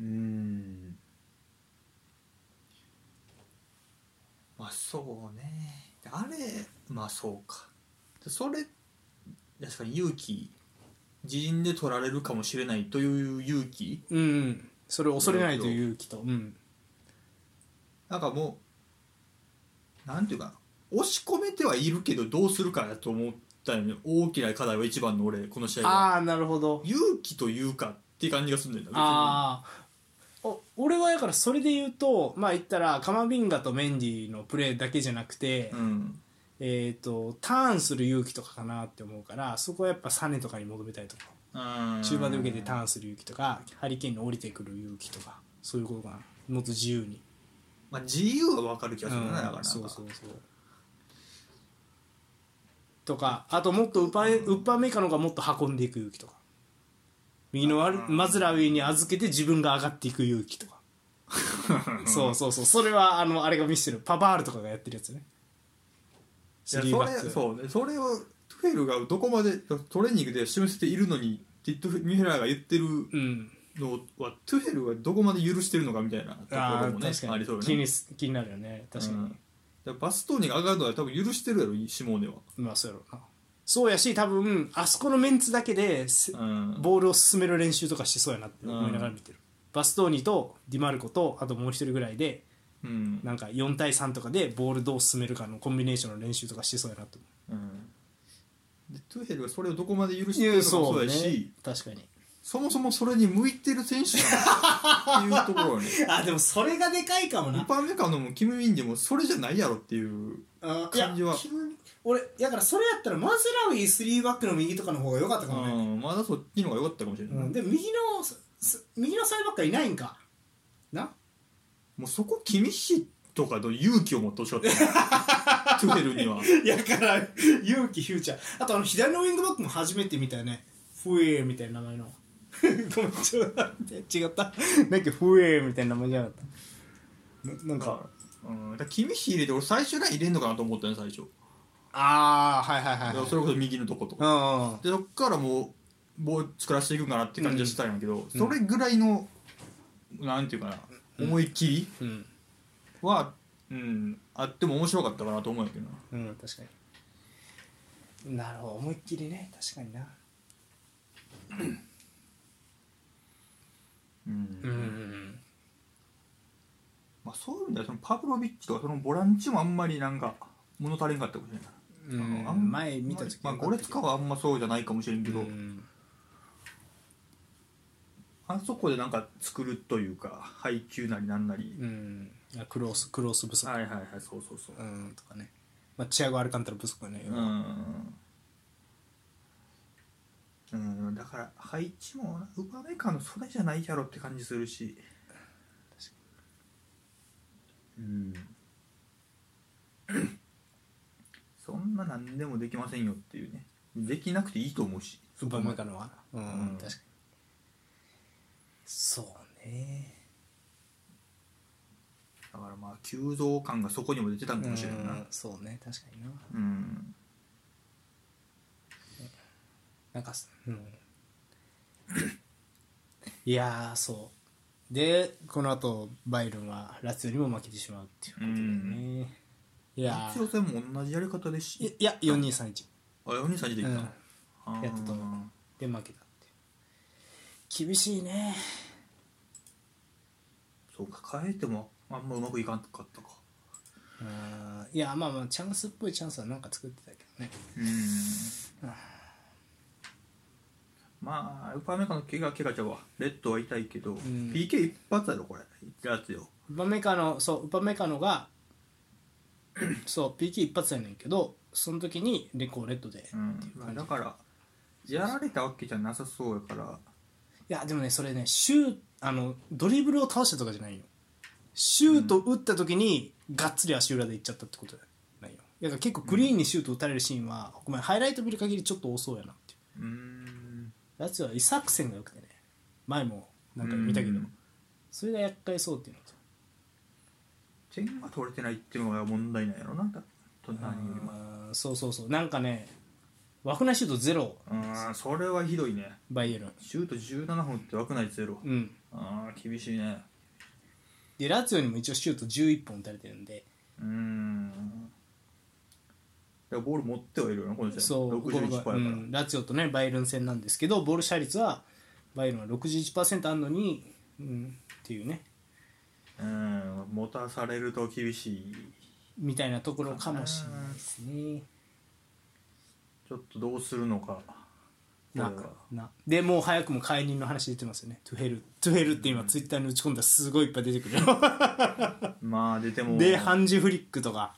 うーんまあそうね。あれまあそうか。それ確かに勇気自陣で取られるかもしれないという勇気。うん、うん、それを恐れないという勇気と。うん。なんかもうなんていうかな。押し込めてはいるけどどうするかなと思ったよね。大きな課題は一番の俺この試合は。ああなるほど。勇気というかっていう感じがするんだよなああお俺はだからそれで言うとまあ言ったらカマビンガとメンディーのプレーだけじゃなくて、うん。えー、とターンする勇気とかかなって思うからそこはやっぱサネとかに求めたいとか。うん。中盤で受けてターンする勇気とかハリケーンに降りてくる勇気とかそういうことかな。もっと自由に、まあ自由は分かる気がするな、うんだから。そうそうそう。とかあともっとウッパウッパーメーカーの方がもっと運んでいく勇気とか右のワルマズラウィに預けて自分が上がっていく勇気とか。そうそうそう。それはあのあれが見せてるパバールとかがやってるやつね。いやそれそうね。それをトゥフェルがどこまでトレーニングで示せているのにティット・ミュヘラーが言ってるうん。のはトゥフェルがどこまで許してるのかみたいなとこあろもねー確かに。ありそうよね。気にす気になるよね。確かに、うん。バストーニが上がるのは多分許してるやろシモーネは、まあそうやろうなそうやし多分あそこのメンツだけですうん、ボールを進める練習とかしそうやなって思いながら見てる、バストーニとディマルコとあともう一人ぐらいでうん。なんか4対3とかでボールどう進めるかのコンビネーションの練習とかしそうやなと思う。ん、でトゥフェルはそれをどこまで許うしてるのかもそうやし確かに。そもそもそれに向いてる選手なのっていうところはね あでもそれがでかいかもウパーメカのもキム・ウィンでもそれじゃないやろっていう感じは俺だからそれやったらマズラウィ3バックの右とかの方が良かったかもね、うん、まだそっちの方が良かったかもしれない、うん、でも右のす右のサイバックはいないんか。な？もうそこ君氏とかの勇気を持ってほしかった。トゥフェルには。やから勇気フューチャー。あとあの左のウィングバックも初めて見たよね。フエーみたいな名前の。ごめんちょっと待って。違った。なんかフエーみたいな名前じゃなかった。ななんか。うん、だ君氏入れて俺最初ライン入れんのかなと思ったね最初、ああはいはいはいだからそれこそ右のとことか、でそっからもうボール作らせていくんかなって感じはしたんやけど、ん。それぐらいのなんていうかな思い切りうん。は、うん、あっても面白かったかなと思うんやけどな。うん確かに。なるほど思いっきりね。確かにな。うん。うんまあ、そういう意味ではそのパブロビッチとかそのボランチもあんまりなんか物足りんかったかもしれな。い、うんあん前見た時まあ、ゴレツカはあんまそうじゃないかもしれんけど、うん。あそこでなんか作るというか配球なりなんなり、うん。クロスクロス不足。はいはいはいそうそうそう。うんとかね。まあチアゴ・アルカンタラ不足よねうん、うん、だから配置もなウパメカのそれじゃないやろって感じするし。うんそんな何でもできませんよっていうね。できなくていいと思うし。ウパメカのは。うん、うん。確かに。そうね。だからまあ急増感がそこにも出てたんかもしれんな。うんそうね。確かにな。うん。なんかすうん。いやーそう。でこの後バイルンはラツィオにも負けてしまうっていうことでね、いや一応戦も同じやり方でしいいや4231あ4人3人でいったの、あー。やったと思うで負けたっていう。厳しいね。そうか変えてもあんまうまくいかんかったか。うんいやまあまあチャンスっぽいチャンスはなんか作ってたけどね。うん。まあウパメカの怪我怪我ちゃうわ。レッドは痛いけど、ん。PK 一発やろこれ。やつよ。ウパメカノそうウパメカノがそう PK 一発やねんけどその時にレコーレッドで、うん。まあだからやられたわけじゃなさそうやから。いやでもねそれねシューあのドリブルを倒したとかじゃないよ。シュート打った時にがっつり足裏でいっちゃったってことじゃないよ。だから結構クリーンにシュート打たれるシーンは、ごめんハイライト見る限りちょっと多そうやなっていう。うーん。やつはイサクセンが良くてね。前もなんか見たけど。うん。それが厄介そうっていうのと点が取れてないっていうのが問題なんやろなだと何よりもあーそうそうそう。なんかね枠内シュートゼロ。うんそれはひどいね。バイエルン。シュート17本って枠ないゼロ。うん。ああ厳しいね。でラツィオにも一応シュート11本打たれてるんで。うーん。だからボール持ってはいるよなこの試合そう61%やから、うん、ラツィオとねバイエルン戦なんですけどボール支配率はバイエルンは61%あるのに、うん、っていうねうん。持たされると厳しいみたいなところかもしれないですね。ちょっとどうするのか。なんかな。でもう早くも解任の話出てますよね。トゥヘルトゥヘルって今ツイッターに打ち込んだらすごいいっぱい出てくるよ。まあ出ても。でハンジフリックとか。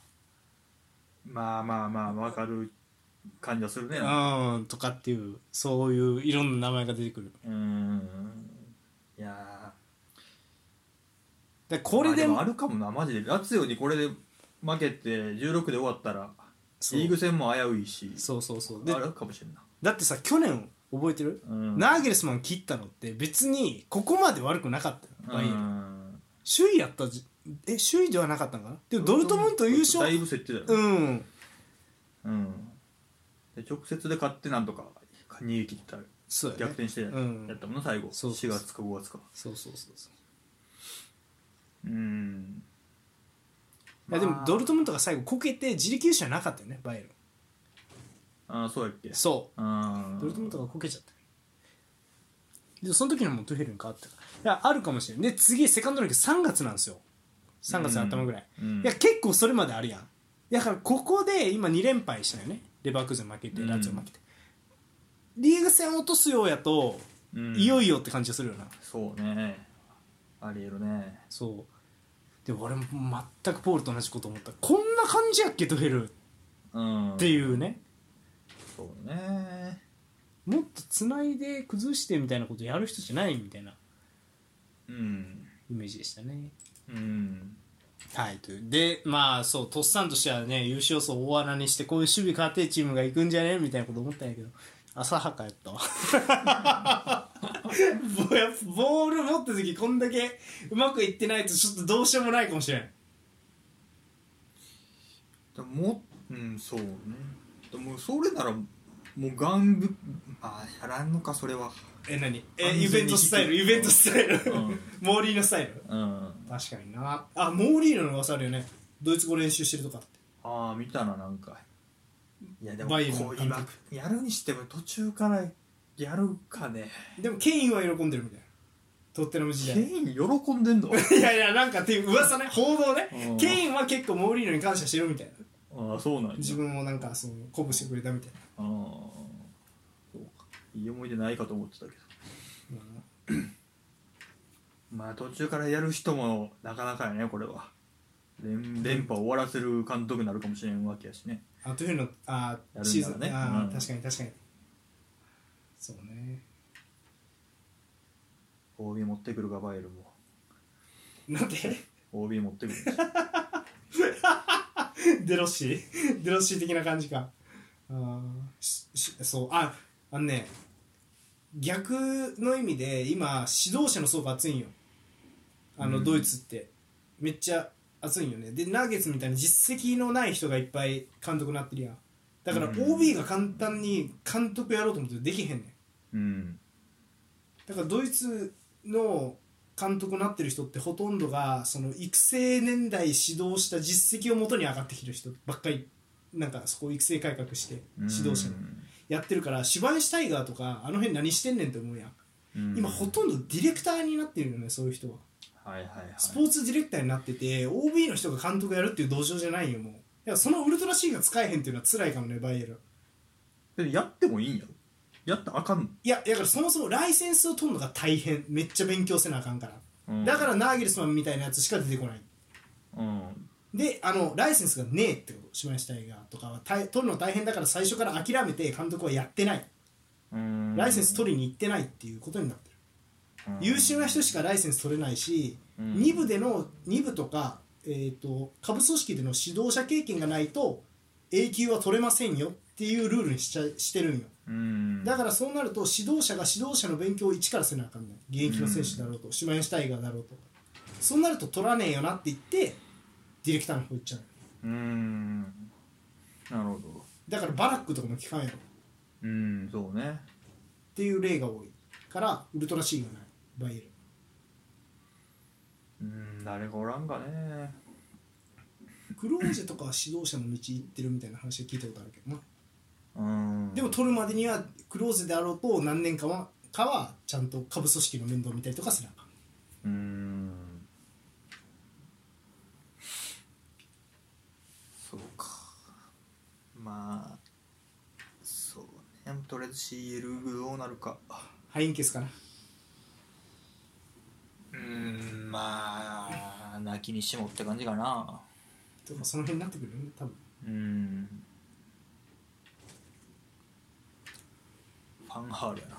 まあまあまあ分かる感じはするね。うんとかっていうそういういろんな名前が出てくる。うん。いやでーこれでもまあるかもなマジで。ラツィオにこれで負けて16で終わったらリーグ戦も危ういしそうそうそう。であるかもしれんな。だってさ去年覚えてる、うん。ナーゲルスマン切ったのって別にここまで悪くなかった。ようん。首位やったじえ首位ではなかったのかな？でもドルトムント優勝。だいぶ競ってたよね。うん。うん。で直接で勝ってなんとか逃げ切った。そうや、ね、逆転してやうん。ったもんな最後。そうそうそう。4月か5月か。そうそうそうそううん。いやでもまあ。ドルトムントが最後こけて自力優勝はなかったよねバイエル。ンああそうやっけ。そう。うん。ドルトムントがこけちゃったでその時にはもうトゥヘルに変わってたから。いやあるかもしれないで次セカンドの時3月なんですよ。3月の頭ぐらい、うん。いや結構それまであるやん。だからここで今2連敗したよね。レバークーゼン負けてうん。ラツィオ負けて、リーグ戦落とすようやと、うん。いよいよって感じがするよな。そうね。ありえるね。そうでも俺も全くポールと同じこと思った。こんな感じやっけトゥヘル。うん。っていうね。そうね。もっとつないで崩してみたいなことやる人じゃないみたいな。うん。イメージでしたね。うん。はいという。でまあそうとっさんとしてはね優勝層大穴にしてこういう守備勝てチームが行くんじゃね？みたいなこと思ったんやけど浅はかやった。わ ボやっぱボール持った時こんだけうまくいってないとちょっとどうしようもないかもしれん。でももうんそうね。でもそれならもうガングあやらんのかそれは。え何？えイベントスタイルイベントスタイル、うん。モーリーのスタイル？うん。確かにな。あモーリーノの噂あるよね。ドイツ語練習してるとかって。ああ見たななんかいやでもバイエルンこう今やるにしても途中からやるかね。でもケインは喜んでるみたいな。トッテナム時代。ケイン喜んでんの？いやいやなんかっていう噂ね。報道ね。うん。ケインは結構モーリーノに感謝してるみたいな。ああそうなんや。自分もなんかその鼓舞してくれたみたいな。ああそうか。いい思い出ないかと思ってたけど。まあ途中からやる人もなかなかやねこれは。連連覇を終わらせる監督になるかもしれんわけやしねあというのあやるんだろうね。シーズン。ねあ確かに確かに。そうね。OB 持ってくるかバイエルンも。なんで？OB 持ってくる デロッシー？デロッシー的な感じか。あーししそう。ああのね逆の意味で今指導者の層が厚いんよ。あの、うん。ドイツって。めっちゃ熱いんよね。でナーゲッツみたいに実績のない人がいっぱい監督になってるやん。だからうん。OB が簡単に監督やろうと思ってできへんねん。うん。だからドイツの監督になってる人ってほとんどがその育成年代指導した実績をもとに上がってきてる人ばっかり。なんかそこを育成改革して指導者に。やってるからシュバインシュタイガーとかあの辺何してんねんって思うやん。うん。今ほとんどディレクターになってるよねそういう人ははいはいはい。スポーツディレクターになってて OB の人が監督やるっていう道場じゃないよもう。いやそのウルトラ C が使えへんっていうのは辛いかもねバイエル。ンでやってもいいんやろ？やったらあかんの？いやだからそもそもライセンスを取るのが大変。めっちゃ勉強せなあかんから、うん。だからナーゲルスマンみたいなやつしか出てこない。うん。であのライセンスがねえってことしましたいが。とかは大取るの大変だから最初から諦めて監督はやってない。うん。ライセンス取りに行ってないっていうことになってる、優秀な人しかライセンス取れないし、うん。2部での2部とか、えー、と下部組織での指導者経験がないと永久は取れませんよっていうルールにしちゃしてるんよ。うん。だからそうなると指導者が指導者の勉強を一からせなあかんねん。現役の選手だろうと、シュマインシュタイガーだろうと。そうなると取らねえよなって言ってディレクターの方行っちゃう。うん。なるほど。だからバラックとかも聞かんやろ。っうんそうね。ていう例が多いからウルトラ C がないバイエルうん誰がおらんかね。クローゼとかは指導者の道行ってるみたいな話は聞いたことあるけどな。うん。でも取るまでにはクローゼであろうと何年かはかはちゃんと下部組織の面倒を見たりとかせなあかん。うん。そうか。まあそうね。とりあえず CL どうなるか。ハインケスかなうんまあ泣きにしもって感じかな。とかその辺になってくるよね多分。うん。ファンハールやな。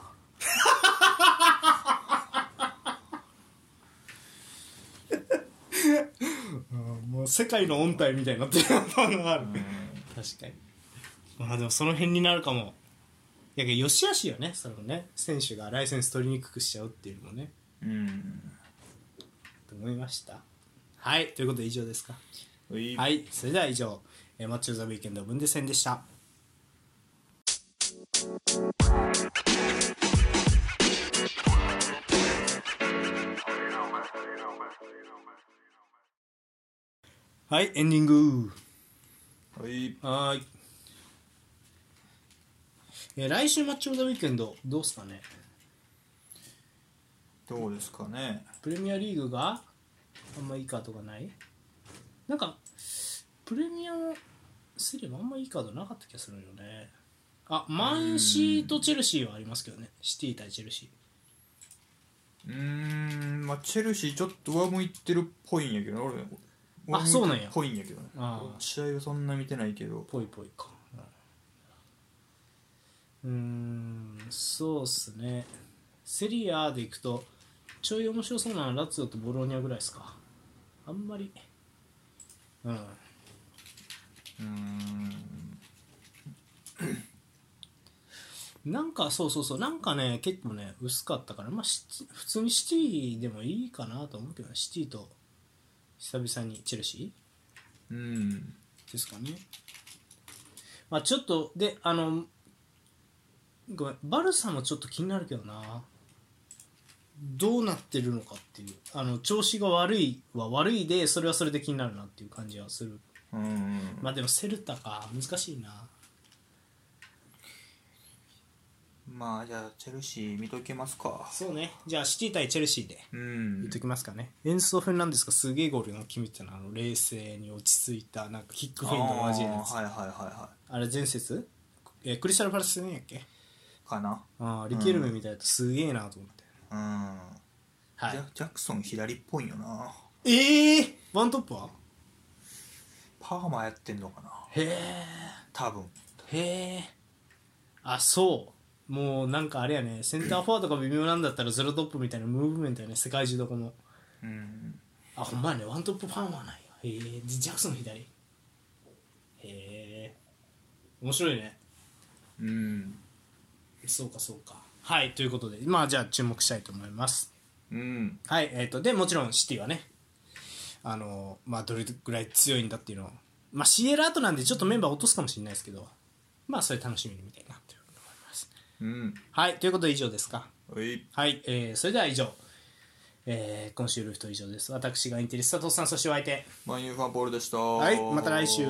もう世界の音体みたいになってるのがある。確かに。まあでもその辺になるかも。いやけどよしあしよねそのね選手がライセンス取りにくくしちゃうっていうのもね。うんと思いました？はいということで以上ですか。はい。はいそれでは以上えーマッチョ・ザ・ウィーケンド分で戦でした。はいエンディング。はい。はーい。えー来週マッチ・オブ・ザ・ウィーケンドどうすかね？どうですかね？プレミアリーグがあんまいいカードがない？なんかプレミアセリアもあんまいいカードなかった気がするよね。あマンシーとチェルシーはありますけどね。シティ対チェルシうーんまあチェルシーちょっと上向いてるっぽいんやけど俺あそうなんや。っぽいんやけどね。試合はそんな見てないけど。ーぽいぽいかうーんそうっすね。セリアでいくとちょい面白そうなのはラツィオとボローニャぐらいですか。あんまり。うん。うーん。なんかそうそうそう。なんかね結構ね薄かったからまあ普通にシティでもいいかなと思うけどね。シティと久々にチェルシうん。ーですかね。まあちょっとであのごめん。バルサもちょっと気になるけどなどうなってるのかっていうあの調子が悪いは悪いでそれはそれで気になるなっていう感じはする。うんまあでもセルタか難しいな。まあじゃあチェルシー見とけますか。そうね。じゃあシティ対チェルシーでうん。言っときますかね、エンソ・フェンデスがすげえゴールが決めてたのあの冷静に落ち着いたなんかキックフェイントの交えるやつ。あ,、あーはいはいはいはれ前節？えークリスタル・パラス戦やっけ？いかな。あーリケルメみたいだとすげえなと思って、うん、はい。ジャジャクソン左っぽいよな。ええー、ワントップは？パーマやってんのかな。へえ多分。へえあそう。もうなんかあれやね。センターフォワードが微妙なんだったらゼロトップみたいなムーブメントやね。世界中どこもうん。あほんまやね。ワントップパーマーなんやへえでジャクソン左。へえ面白いね。うん。そうかそうかはいということでまあじゃあ注目したいと思います。うん。はいえっ、とでもちろんシティはねあのまあどれぐらい強いんだっていうのをまあ CL 後なんでちょっとメンバー落とすかもしれないですけどまあそれ楽しみに見たいなというふうに思います。うん。はいということで以上ですか。はい。はい、えーそれでは以上、えー今週ルフト以上です。私がインテリスタトさんそしてお相手。マンユーファンポールでした。はいまた来週